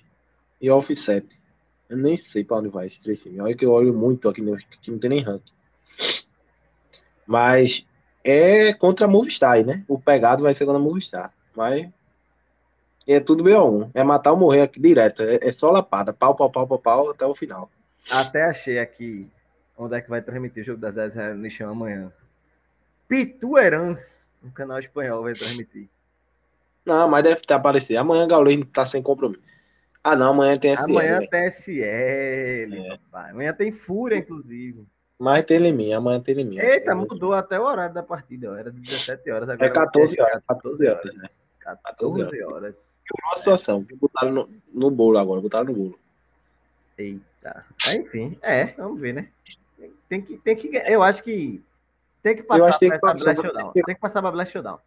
e Offset. Eu nem sei para onde vai esses três times. Olha que eu olho muito aqui no que não tem nem ranking. Mas é contra a Movistar, né? O pegado vai ser contra a Movistar. Mas é tudo BO1. É matar ou morrer aqui direto. É, é, só lapada. Pau, pau, pau, pau, pau até o final. Até achei aqui onde é que vai transmitir o jogo das 0 no chão amanhã. Pituerans, no canal espanhol, vai transmitir. Não, mas deve aparecer. Amanhã Gaulinho tá sem compromisso. Ah, não, amanhã tem SL. Amanhã tem SL, é. papai. Amanhã tem Fúria, inclusive. Mas tem Liminha, amanhã tem Liminha. Eita, mudou até o horário da partida, ó. Era de 17 horas, agora É 14 vai ser horas, 14 horas. 14 14 horas. Uma situação, que botaram no, no bolo agora, botaram no bolo. Eita. É, enfim, é, vamos ver, né? Tem que, tem que, eu acho que tem que passar que pra tem essa que passar pra- Showdown. Tem que passar pra Blast Showdown.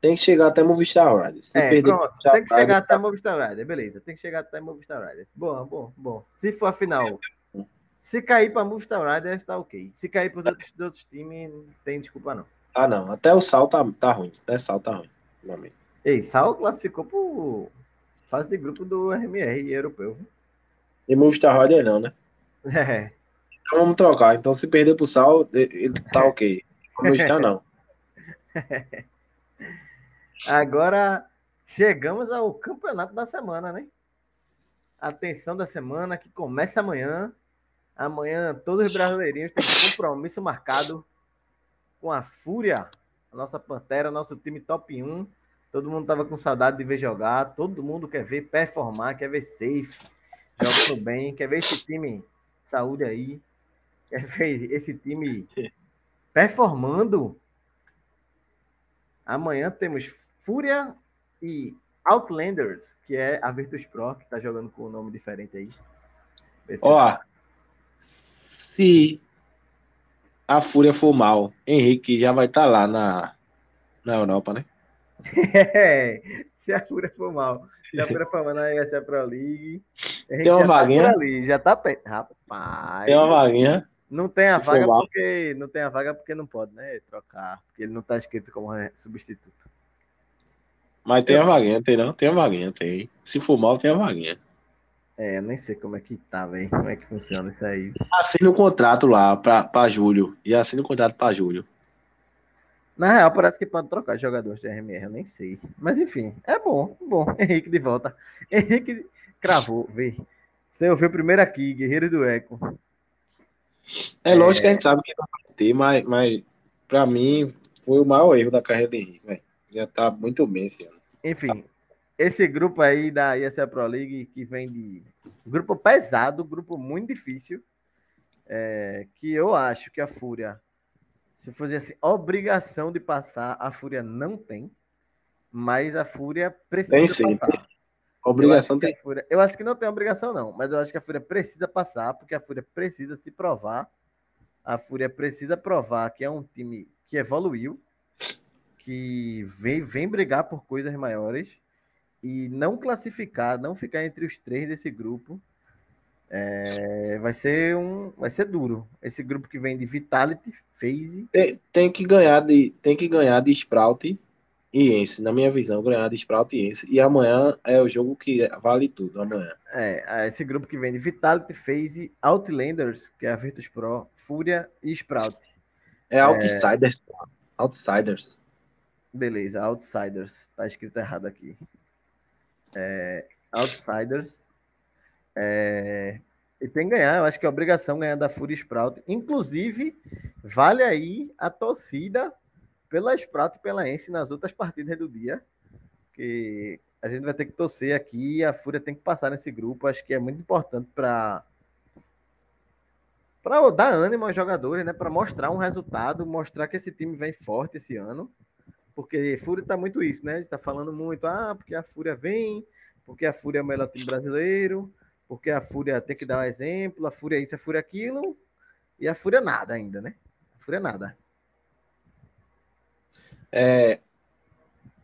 Tem que chegar até Movistar Riders. Se É, perder pronto. Tem que chegar até Movistar Rider, beleza. Tem que chegar até Movistar Rider. Bom, bom, bom. Se for a final, se cair pra Movistar Rider, tá ok. Se cair pros outros, outros times, não tem desculpa não. Ah, não. Até o sal tá, tá ruim. Até sal tá ruim. meu amigo. Ei, Sal classificou pro fase de grupo do RMR europeu. E Movistar Rider não, né? É. Então vamos trocar. Então se perder pro sal, ele tá ok. Movistar não. Agora chegamos ao campeonato da semana, né? Atenção da semana que começa amanhã. Amanhã todos os brasileirinhos têm compromisso marcado com a Fúria, a nossa Pantera, nosso time top 1. Todo mundo tava com saudade de ver jogar, todo mundo quer ver performar, quer ver safe, jogando bem, quer ver esse time saúde aí, quer ver esse time performando. Amanhã temos Fúria e Outlanders, que é a Virtus Pro, que tá jogando com um nome diferente aí. Ó, se a Fúria for mal, Henrique já vai estar lá na, na Europa, né? É, se a Fúria for mal, se a Fúria for mal na ESA Pro League, Tem uma tá vaguinha? por ali, já tá perto. Rapaz, Tem uma vaguinha. não tem a se vaga porque não tem a vaga porque não pode, né? Trocar, porque ele não tá escrito como substituto. Mas tem a vaguinha, tem não? Tem a vaguinha, tem. Se for mal, tem a vaguinha. É, eu nem sei como é que tá, velho. Como é que funciona isso aí. Assina o contrato lá pra, pra julho. E assina o contrato pra julho. Na real, parece que pode trocar jogadores do RMR, eu nem sei. Mas enfim, é bom, bom. Henrique de volta. Henrique cravou, vê. Você ouviu primeiro aqui, Guerreiro do Eco. É, lógico que a gente sabe que vai ter, mas, mas pra mim foi o maior erro da carreira do Henrique, velho. Já tá muito bem esse ano. Enfim, esse grupo aí da ESL Pro League que vem de grupo pesado, grupo muito difícil, é, que eu acho que a Fúria, se fosse assim, obrigação de passar, a Fúria não tem, mas a Fúria precisa Tem sim, passar. tem obrigação eu tem. Fúria, eu acho que não tem obrigação, não, mas eu acho que a Fúria precisa passar, porque a Fúria precisa se provar. A Fúria precisa provar que é um time que evoluiu, que vem, vem brigar por coisas maiores e não classificar, não ficar entre os três desse grupo. É, vai ser um, vai ser duro. Esse grupo que vem de Vitality, FaZe, Tem, tem que ganhar de, tem que ganhar de Sprout e Ence, na minha visão, ganhar de Sprout e Ence. E amanhã é o jogo que vale tudo, amanhã. É, esse grupo que vem de Vitality, FaZe, Outlanders, que é a Virtus Pro, Fúria e Sprout. É Outsiders. Outsiders. Beleza, Outsiders. Tá escrito errado aqui. É, Outsiders. É, e tem que ganhar, eu acho que é obrigação ganhar da Fúria Sprout. Inclusive, vale aí a torcida pela Sprout e pela Ence nas outras partidas do dia. Que a gente vai ter que torcer aqui a Fúria tem que passar nesse grupo. Acho que é muito importante para para dar ânimo aos jogadores, né? Para mostrar um resultado, mostrar que esse time vem forte esse ano. Porque Fúria tá muito isso, né? A gente tá falando muito, ah, porque a Fúria vem, porque a Fúria é o melhor time brasileiro, porque a Fúria tem que dar um exemplo, a Fúria isso, a Fúria aquilo, e a Fúria nada ainda, né? A Fúria nada. É,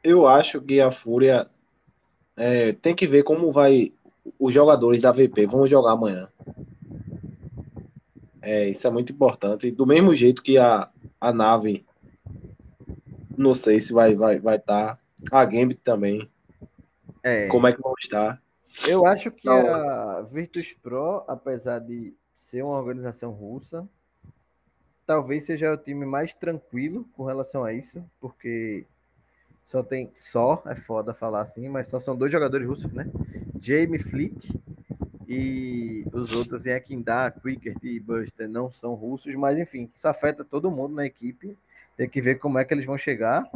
eu acho que a Fúria é, tem que ver como vai os jogadores da VP vão jogar amanhã. É, isso é muito importante. Do mesmo jeito que a, a nave, não sei se vai vai vai estar. a Gambit também. É, Como é que vão estar? Eu acho que a Virtus Pro, apesar de ser uma organização russa, talvez seja o time mais tranquilo com relação a isso, porque só tem só, é foda falar assim, mas só são dois jogadores russos, né? Jamie Fleet e os outros em Ekindar, Quickert e Buster não são russos, mas enfim, isso afeta todo mundo na equipe. Tem que ver como é que eles vão chegar.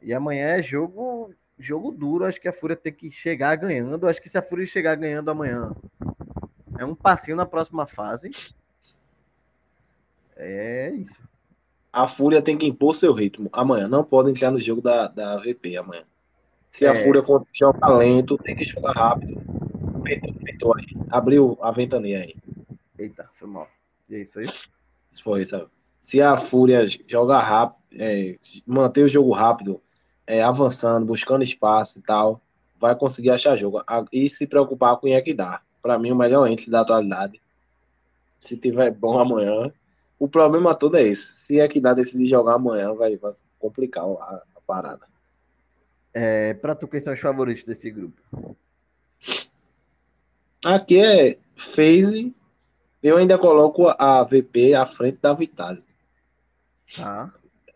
E amanhã é jogo jogo duro, acho que a Fúria tem que chegar ganhando. Acho que se a Fúria chegar ganhando amanhã, é um passinho na próxima fase. É isso. A Fúria tem que impor seu ritmo amanhã. Não pode entrar no jogo da, da VP amanhã. Se a É. Fúria joga lento, tem que jogar rápido. Aí. Abriu a ventania aí. Eita, foi mal. E é isso aí? Se foi isso. Se a Fúria jogar rápido, é, manter o jogo rápido, é, avançando, buscando espaço e tal, vai conseguir achar jogo. E se preocupar com o dá. Para mim, o melhor ente da atualidade. Se tiver bom amanhã. O problema todo é esse. Se é que dá decidir jogar amanhã, vai, vai complicar a, a parada. É, pra tu, quem são os favoritos desse grupo? Aqui é phase. Eu ainda coloco a VP à frente da Vitality. Tá.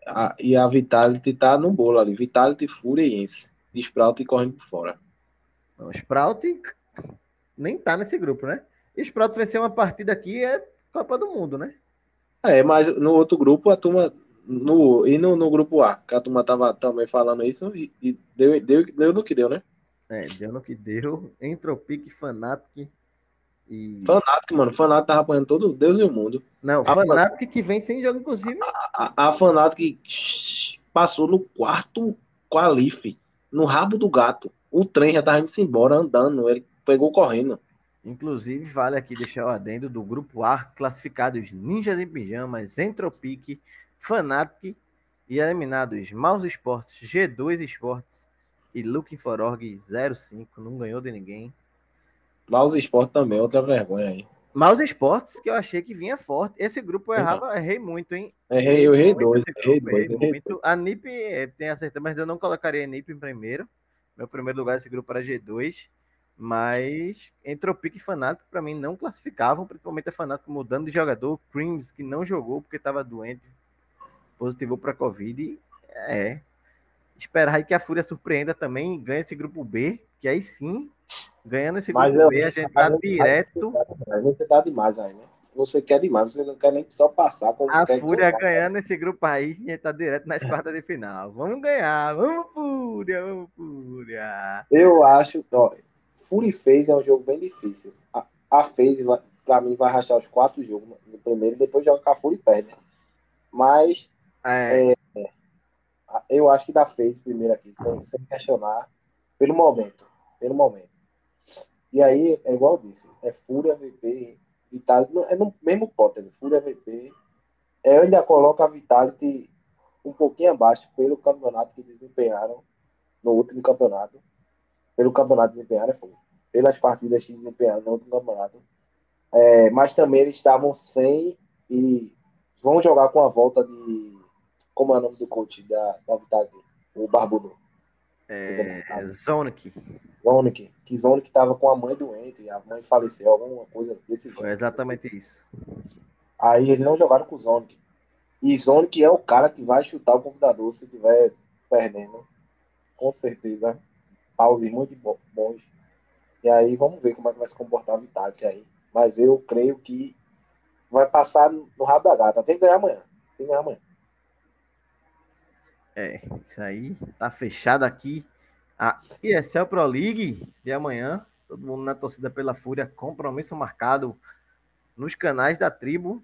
A- e a Vitality tá no bolo ali. Vitality, Fúria e Ence. Sprout correndo por fora. Não, Sprout nem tá nesse grupo, né? E Sprout vencer uma partida aqui é Copa do Mundo, né? É, mas no outro grupo, a turma. No, e no, no grupo A, que a turma tava também falando isso e, e deu, deu, deu no que deu, né? É, deu no que deu. Entropic, Fnatic e. Fanatic, mano. Fanatic tava apanhando todo Deus e o mundo. Não, Ah, Fnatic que vem sem jogo, inclusive. A, a Fanatic shh, passou no quarto qualife, no rabo do gato. O trem já tava indo embora, andando. Ele pegou correndo. Inclusive, vale aqui deixar o adendo do grupo A, classificados Ninjas em Pijamas, Entropic, Fnatic e eliminados Mouse Sports, G2 Sports e Looking for Org 05, não ganhou de ninguém. Mouse Sport também, outra vergonha aí. Mouse Sports, que eu achei que vinha forte. Esse grupo eu errava, errei muito, hein? Errei, eu errei dois, errei grupo, dois, errei errei muito. A NIP eh, tem acertado, mas eu não colocaria a NIP em primeiro. Meu primeiro lugar desse grupo era G2. Mas Entropic e Fnatic, para mim, não classificavam, principalmente a Fnatic mudando de jogador. Creams, que não jogou porque estava doente, positivou para Covid. É. Esperar aí que a Fúria surpreenda também e ganhe esse grupo B, que aí sim, ganhando esse grupo eu- B, a gente tá direto. Mas você tá demais aí, né? Você quer demais, você não quer nem só passar como A Fúria ganhar. ganhando esse grupo aí, a gente tá direto nas quartas de final. Vamos ganhar, vamos Fúria, vamos Fúria. Eu acho, ó, Fury Phase é um jogo bem difícil. A, a vai, pra mim, vai rachar os quatro jogos no primeiro e depois joga com a Fury e perde. Mas É, a- eu acho que da Phase primeiro aqui, sem, sem questionar, pelo momento. Pelo momento. E aí, é igual eu disse, é Fúria, VP, Vitality, é no mesmo pote, né? Fúria, VP. Eu ainda coloco a Vitality um pouquinho abaixo pelo campeonato que desempenharam no último campeonato. Pelo campeonato desempenharam, é fogo. Pelas partidas que desempenharam no último campeonato. É, mas também eles estavam sem e vão jogar com a volta de. Como é o nome do coach da, da Vitality? O Barbudo. É, Zonic. Zonic. Que Zonic estava com a mãe doente, a mãe faleceu, alguma coisa desse Foi jeito. exatamente isso. Aí eles não jogaram com o Zonic. E Zonic é o cara que vai chutar o computador se estiver perdendo. Com certeza. Pause muito bo- bons. E aí vamos ver como é que vai se comportar a Vitality aí. Mas eu creio que vai passar no rabo da gata. Tem que ganhar amanhã. Tem que ganhar amanhã. É, isso aí tá fechado aqui. A ESL Pro League de amanhã. Todo mundo na torcida pela Fúria. Compromisso marcado nos canais da tribo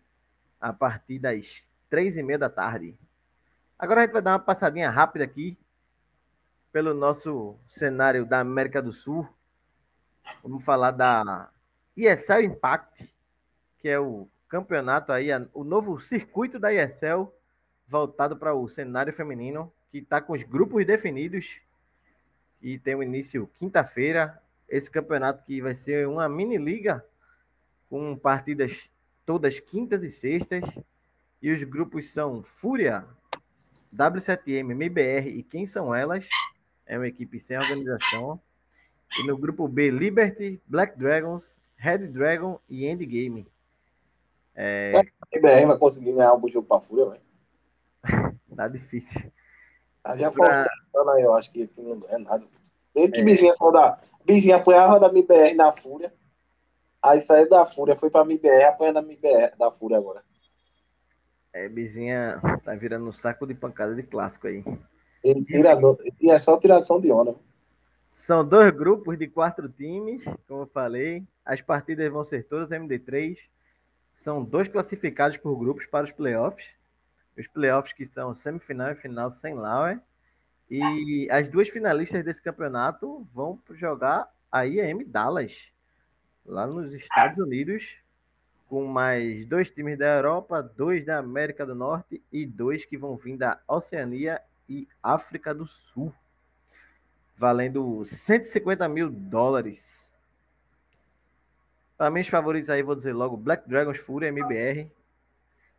a partir das três e meia da tarde. Agora a gente vai dar uma passadinha rápida aqui pelo nosso cenário da América do Sul. Vamos falar da ESL Impact, que é o campeonato aí, o novo circuito da ESL voltado para o cenário feminino, que está com os grupos definidos e tem o início quinta-feira. Esse campeonato que vai ser uma mini liga com partidas todas quintas e sextas. E os grupos são Fúria, W7M, MBR e quem são elas? É uma equipe sem organização. E no grupo B, Liberty, Black Dragons, Red Dragon e Endgame. A IBR vai conseguir ganhar algum jogo pra Fúria, velho. Tá difícil. Ah, Já Pra- eu acho que não ganha nada. Desde que Bizinha saiu da. Bizinha apanhava da MBR na Fúria. Aí saiu da Fúria, foi pra MBR, apanha da MBR da Fúria agora. É, Bizinha tá virando um saco de pancada de clássico aí. Ele tira e é só tiração de onda. São dois grupos de quatro times, como eu falei. As partidas vão ser todas MD3. São dois classificados por grupos para os playoffs. Os playoffs que são semifinal e final sem Lauer. E as duas finalistas desse campeonato vão jogar a IEM Dallas, lá nos Estados Unidos, com mais dois times da Europa, dois da América do Norte e dois que vão vir da Oceania e África do Sul, valendo 150 mil dólares. Para mim, os favoritos aí, vou dizer logo: Black Dragons Fury, MBR.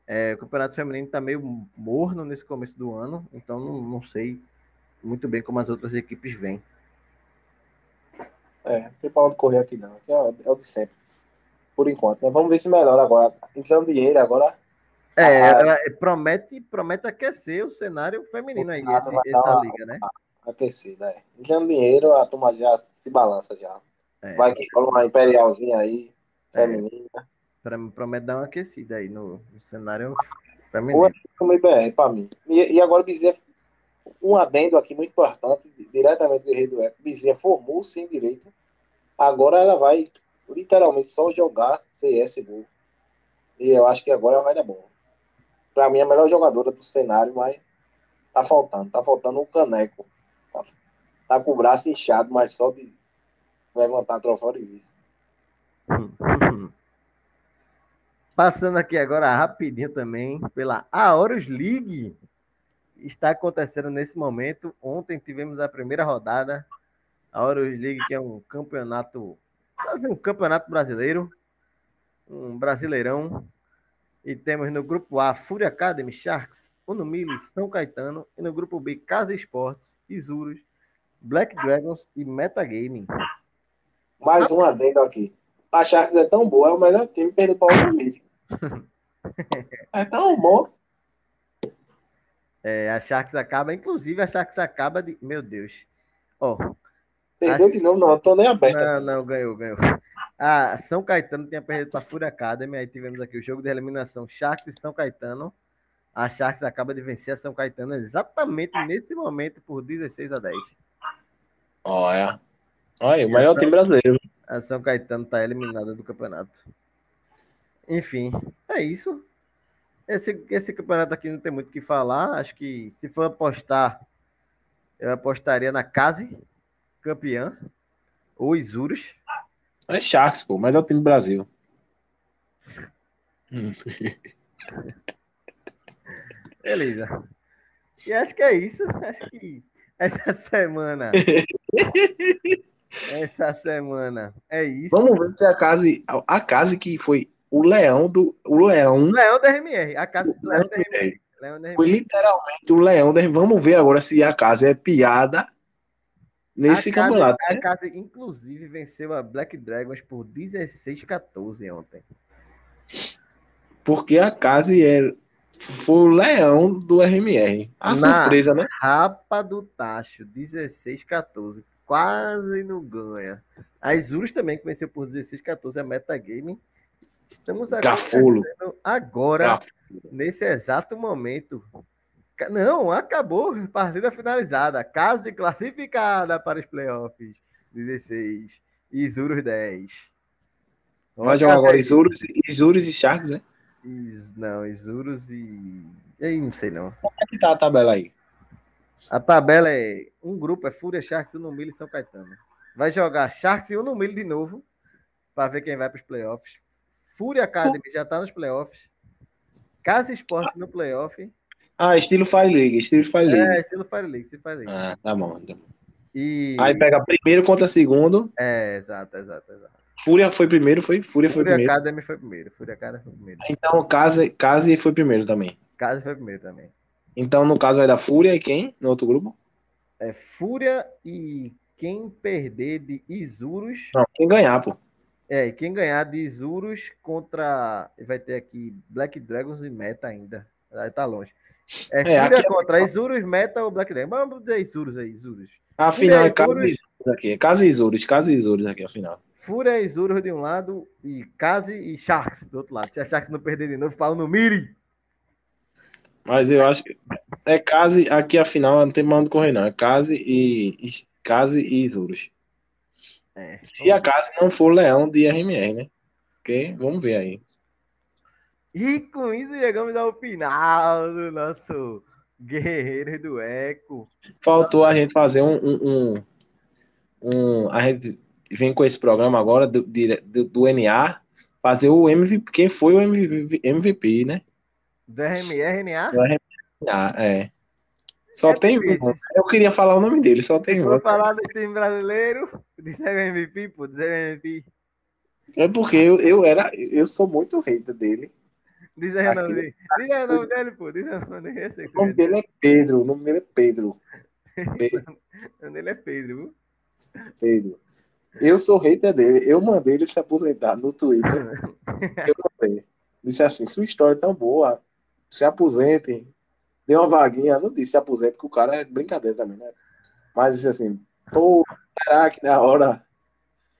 É, o campeonato feminino está meio morno nesse começo do ano, então não, não sei muito bem como as outras equipes vêm. É, não tem pra onde correr aqui não. Aqui é, é o de sempre. Por enquanto, né? Vamos ver se melhora agora. Entrando dinheiro agora. É, a, promete, promete aquecer o cenário feminino aí, esse, essa liga, né? Aquecida, é. Entrando dinheiro, a turma já se balança já. É. Vai que rola uma imperialzinha aí, é. feminina. Promete dar uma aquecida aí no, no cenário feminino. Como IBR, pra mim. E, e agora o Bezerra, um adendo aqui muito importante, diretamente do Guerreiro do Eco. Bezerra formou-se em direito. Agora ela vai literalmente só jogar CSGO. E eu acho que agora vai dar bom. Pra mim, é a melhor jogadora do cenário, mas tá faltando. Tá faltando um caneco. Tá, tá com o braço inchado, mas só de levantar troféu de vista. Passando aqui agora rapidinho também pela Aorus League. Está acontecendo nesse momento. Ontem tivemos a primeira rodada. A Aorus League, que é um campeonato fazer um campeonato brasileiro, um brasileirão. E temos no grupo A Fúria Academy, Sharks, Unumili, São Caetano. E no grupo B, Casa Esportes, Isurus, Black Dragons e Metagaming. Mais um adendo aqui. A Sharks é tão boa, é o melhor time perder para o Unumili. É tão bom. É, a Sharks acaba, inclusive a Sharks acaba de. Meu Deus. Ó, oh, Perdeu de novo, não, tô nem aberto. Não, não, ganhou, ganhou. A São Caetano tinha perdido para a Fúria Academy, aí tivemos aqui o jogo de eliminação Sharks e São Caetano. A Sharks acaba de vencer a São Caetano exatamente nesse momento por 16 a 10. Olha. Olha, o melhor São, time brasileiro. A São Caetano está eliminada do campeonato. Enfim, é isso. Esse, esse campeonato aqui não tem muito o que falar. Acho que se for apostar, eu apostaria na Case, campeã. O Isurus. É Sharks, pô. Melhor time do Brasil. Beleza. E acho que é isso. Acho que essa semana. essa semana é isso. Vamos ver se a casa, a casa que foi o leão do. O leão. Leão da RMR. A casa do leão da RMR. Foi literalmente o leão da Vamos ver agora se a casa é piada nesse a campeonato. Casa, a casa, inclusive, venceu a Black Dragons por 16-14 ontem. Porque a casa é, foi o leão do RMR. A Na surpresa, né? Rapa do Tacho, 16-14. Quase não ganha. A Isurus também, que venceu por 16-14 a Metagame. Estamos Gafulo. agora, nesse exato momento, não, acabou. Partida finalizada. Casa classificada para os playoffs. 16. Isurus 10. Vai jogar agora Isurus, Isurus e Sharks, né? Is, não, Isurus e. Eu não sei não. Como é que tá a tabela aí? A tabela é. Um grupo é Fúria, Sharks, Unumilho e São Caetano. Vai jogar Sharks e Unumilho de novo. Para ver quem vai para os playoffs. Fúria Academy já tá nos playoffs. Casa Esporte no playoff. Ah, estilo Fire League, estilo Fire League. É, estilo Fire League, estilo Fire League. Ah, tá bom. Bom. E... Aí pega primeiro contra segundo. É, exato, exato, exato. Fúria foi primeiro, foi? Fúria, Fúria foi primeiro. Academy foi primeiro. Fúria Academy foi primeiro. Então, Case, Case foi primeiro também. Case foi primeiro também. Então, no caso, vai dar Fúria e quem no outro grupo? É Fúria e quem perder de Isurus. Não, quem ganhar, pô. É, quem ganhar de Isurus contra. Vai ter aqui Black Dragons e Meta ainda. Aí tá longe. É, é Fúria é contra. Isurus, Meta ou Black Dragon. Vamos dizer Isurus aí, Isurus. A final é Isurus aqui. Casa Isurus, Casa Isurus aqui, a final. Fúria e Isurus de um lado e Case e Sharks do outro lado. Se a Sharks não perder de novo, fala no Miri. Mas eu acho que é Case, aqui a final não tem mais onde correr, não. É Case e, Case e Isurus. É, Se a Case não for Leão de RMR, né? Porque, vamos ver aí. E com isso chegamos ao final do nosso Guerreiro do Eco. Faltou a gente fazer um, um, um, um, A gente vem com esse programa agora do, do, do NA, fazer o MVP. Quem foi o MVP, MVP né? Do RMRNA? Do RMRNA, é. Só é tem um. Eu queria falar o nome dele, só tem um. Se falar do time brasileiro, dizer MVP, pô, dizer MVP. É porque eu, eu era. Eu sou muito hater dele. Diz aí o nome dele. Diz aí o nome dele, pô. Diz aí o nome dele. O nome dele é Pedro. O nome dele é Pedro. Pedro. o nome dele é Pedro, viu? Pedro. Eu sou hater dele. Eu mandei ele se aposentar no Twitter. eu mandei. Disse assim: sua história é tão boa. Se aposentem. Deu uma vaguinha. Não disse se aposente, que o cara é brincadeira também, né? Mas disse assim: pô, será que na hora.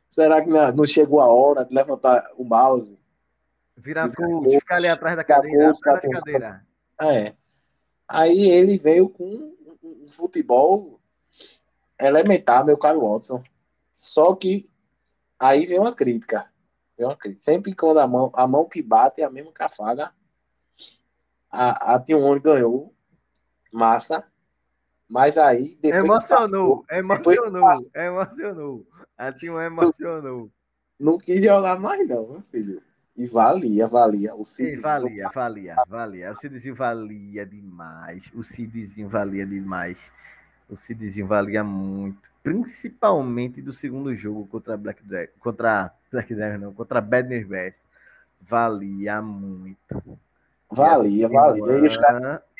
Será que não chegou a hora de levantar o mouse? Virar coach, ficar ali atrás da cadeira, coach, atrás da cadeira. É. Aí ele veio com um futebol elementar, meu caro Watson. Só que aí vem uma crítica. Vem uma crítica. Sempre quando a mão, a mão que bate é a mesma cafaga. A, a T1 ganhou. Massa. Mas aí. Emocionou, passou, emocionou, emocionou. A T1 emocionou. Não quis jogar mais, não, meu filho. E valia, valia. O Cidzinho valia, valia, valia. O Cidzinho valia demais. O Cidzinho valia demais. O Cidzinho valia muito. Principalmente do segundo jogo contra Black Dragon. Contra Black Dragon, não. Contra Bad News Valia muito. Valia, valia. E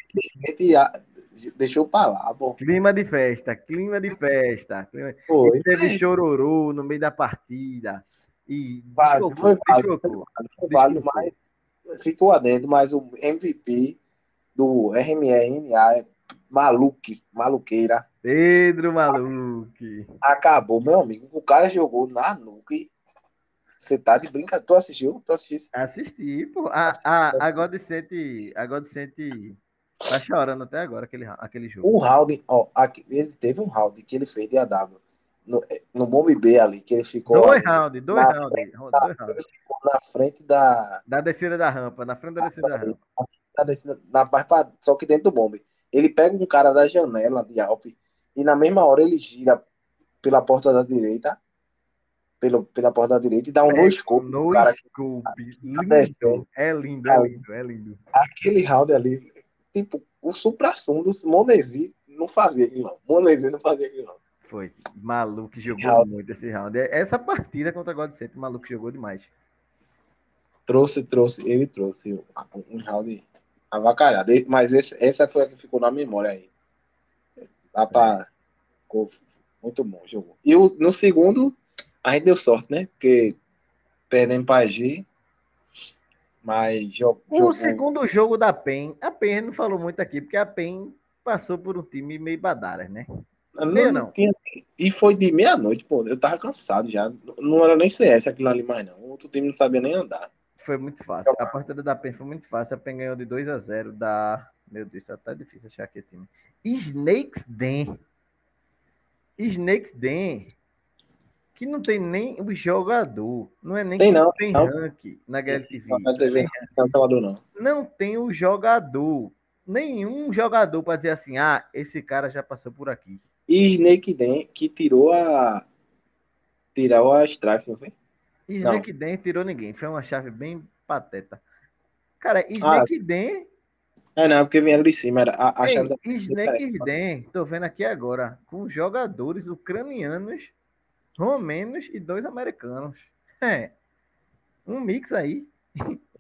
deixou pra lá, bom. Clima de festa, clima de festa. Clima... Foi, teve chororô no meio da partida. E vale, foi foi mas ficou adentro, mas o MVP do RMRNA é Maluque, Maluqueira. Pedro Maluque. Acabou, meu amigo. O cara jogou na nuke. Você tá de brincadeira. Tu assistiu? Tu assististe? Assisti, pô. A, a, a Godsent, a tá chorando até agora aquele, aquele jogo. O round, ó, ele teve um round que ele fez de AW no, no Bomb B ali, que ele ficou. Dois rounds, dois rounds. Ele ficou na frente da. Da descida da rampa, na frente da descida da rampa. Na descida, na, só que dentro do bombe. Ele pega um cara da janela de Alp e na mesma hora ele gira pela porta da direita. Pelo, pela porta da direita e dá um é, no scope. No scope. Lindo. É lindo, é lindo, é lindo. Aquele round ali, tipo, o supra-sumo do Monesi não fazia aquilo, não. Monesi não fazia aquilo, não. Foi. Maluco jogou muito esse round. Essa partida contra o God Center, o maluco jogou demais. Trouxe, trouxe, ele trouxe um round avacalhado. Mas esse, essa foi a que ficou na memória aí. Dá pra. Ficou muito bom, jogou. E o, no segundo, a gente deu sorte, né? Porque perdemos pra G. Mas jogou. O segundo jogo da PEN, a PEN não falou muito aqui, porque a PEN passou por um time meio badaras, né? Não, não, não. Tinha, e foi de meia-noite, pô. Eu tava cansado já. Não era nem CS aquilo ali mais, não. O outro time não sabia nem andar. Foi muito fácil. A partida da PEN foi muito fácil. A PEN ganhou de 2 a 0 da. Meu Deus, tá, tá difícil achar aqui o time. Snakes Den. Snakes Den. Que não tem nem o jogador. Não é nem tem, não, tem não. rank na GLTV. Não, não, tem, não, não. não tem o jogador. Nenhum jogador para dizer assim: ah, esse cara já passou por aqui. E Snake Den, que tirou a. Tirou a Strife, não foi? Snake não. Den tirou ninguém. Foi uma chave bem pateta. Cara, Snake ah, Den. É, não, porque vieram de cima. Era a, a Ei, chave da... Snake Den, tô vendo aqui agora, com jogadores ucranianos, romenos e dois americanos. É. Um mix aí.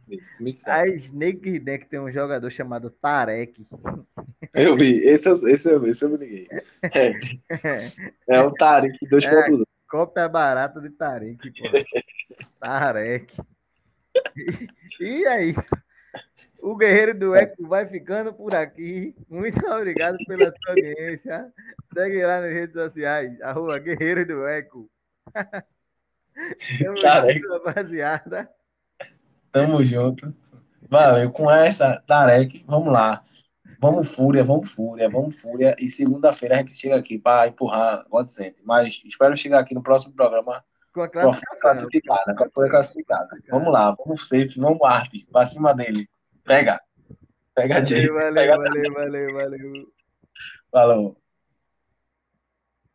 Mix, mix a Snake Den, que tem um jogador chamado Tarek. Eu vi, esse, esse, esse eu me liguei. É, é o Tarek 2.0. É cópia barata de Tarek, pô. Tarek. E, e é isso. O Guerreiro do Eco vai ficando por aqui. Muito obrigado pela sua audiência. Segue lá nas redes sociais, arroba Guerreiro do Eco. Tamo junto, rapaziada. Tamo junto. Valeu. Com essa, Tarek, vamos lá. Vamos Fúria, vamos Fúria, vamos Fúria. E segunda-feira a gente chega aqui para empurrar Godsend. Mas espero chegar aqui no próximo programa Com a classificação. Classificada, foi classificada. Vamos lá, vamos sempre, vamos arte, pra cima dele. Pega. Pega, Valeu, valeu, valeu, valeu, valeu. Falou.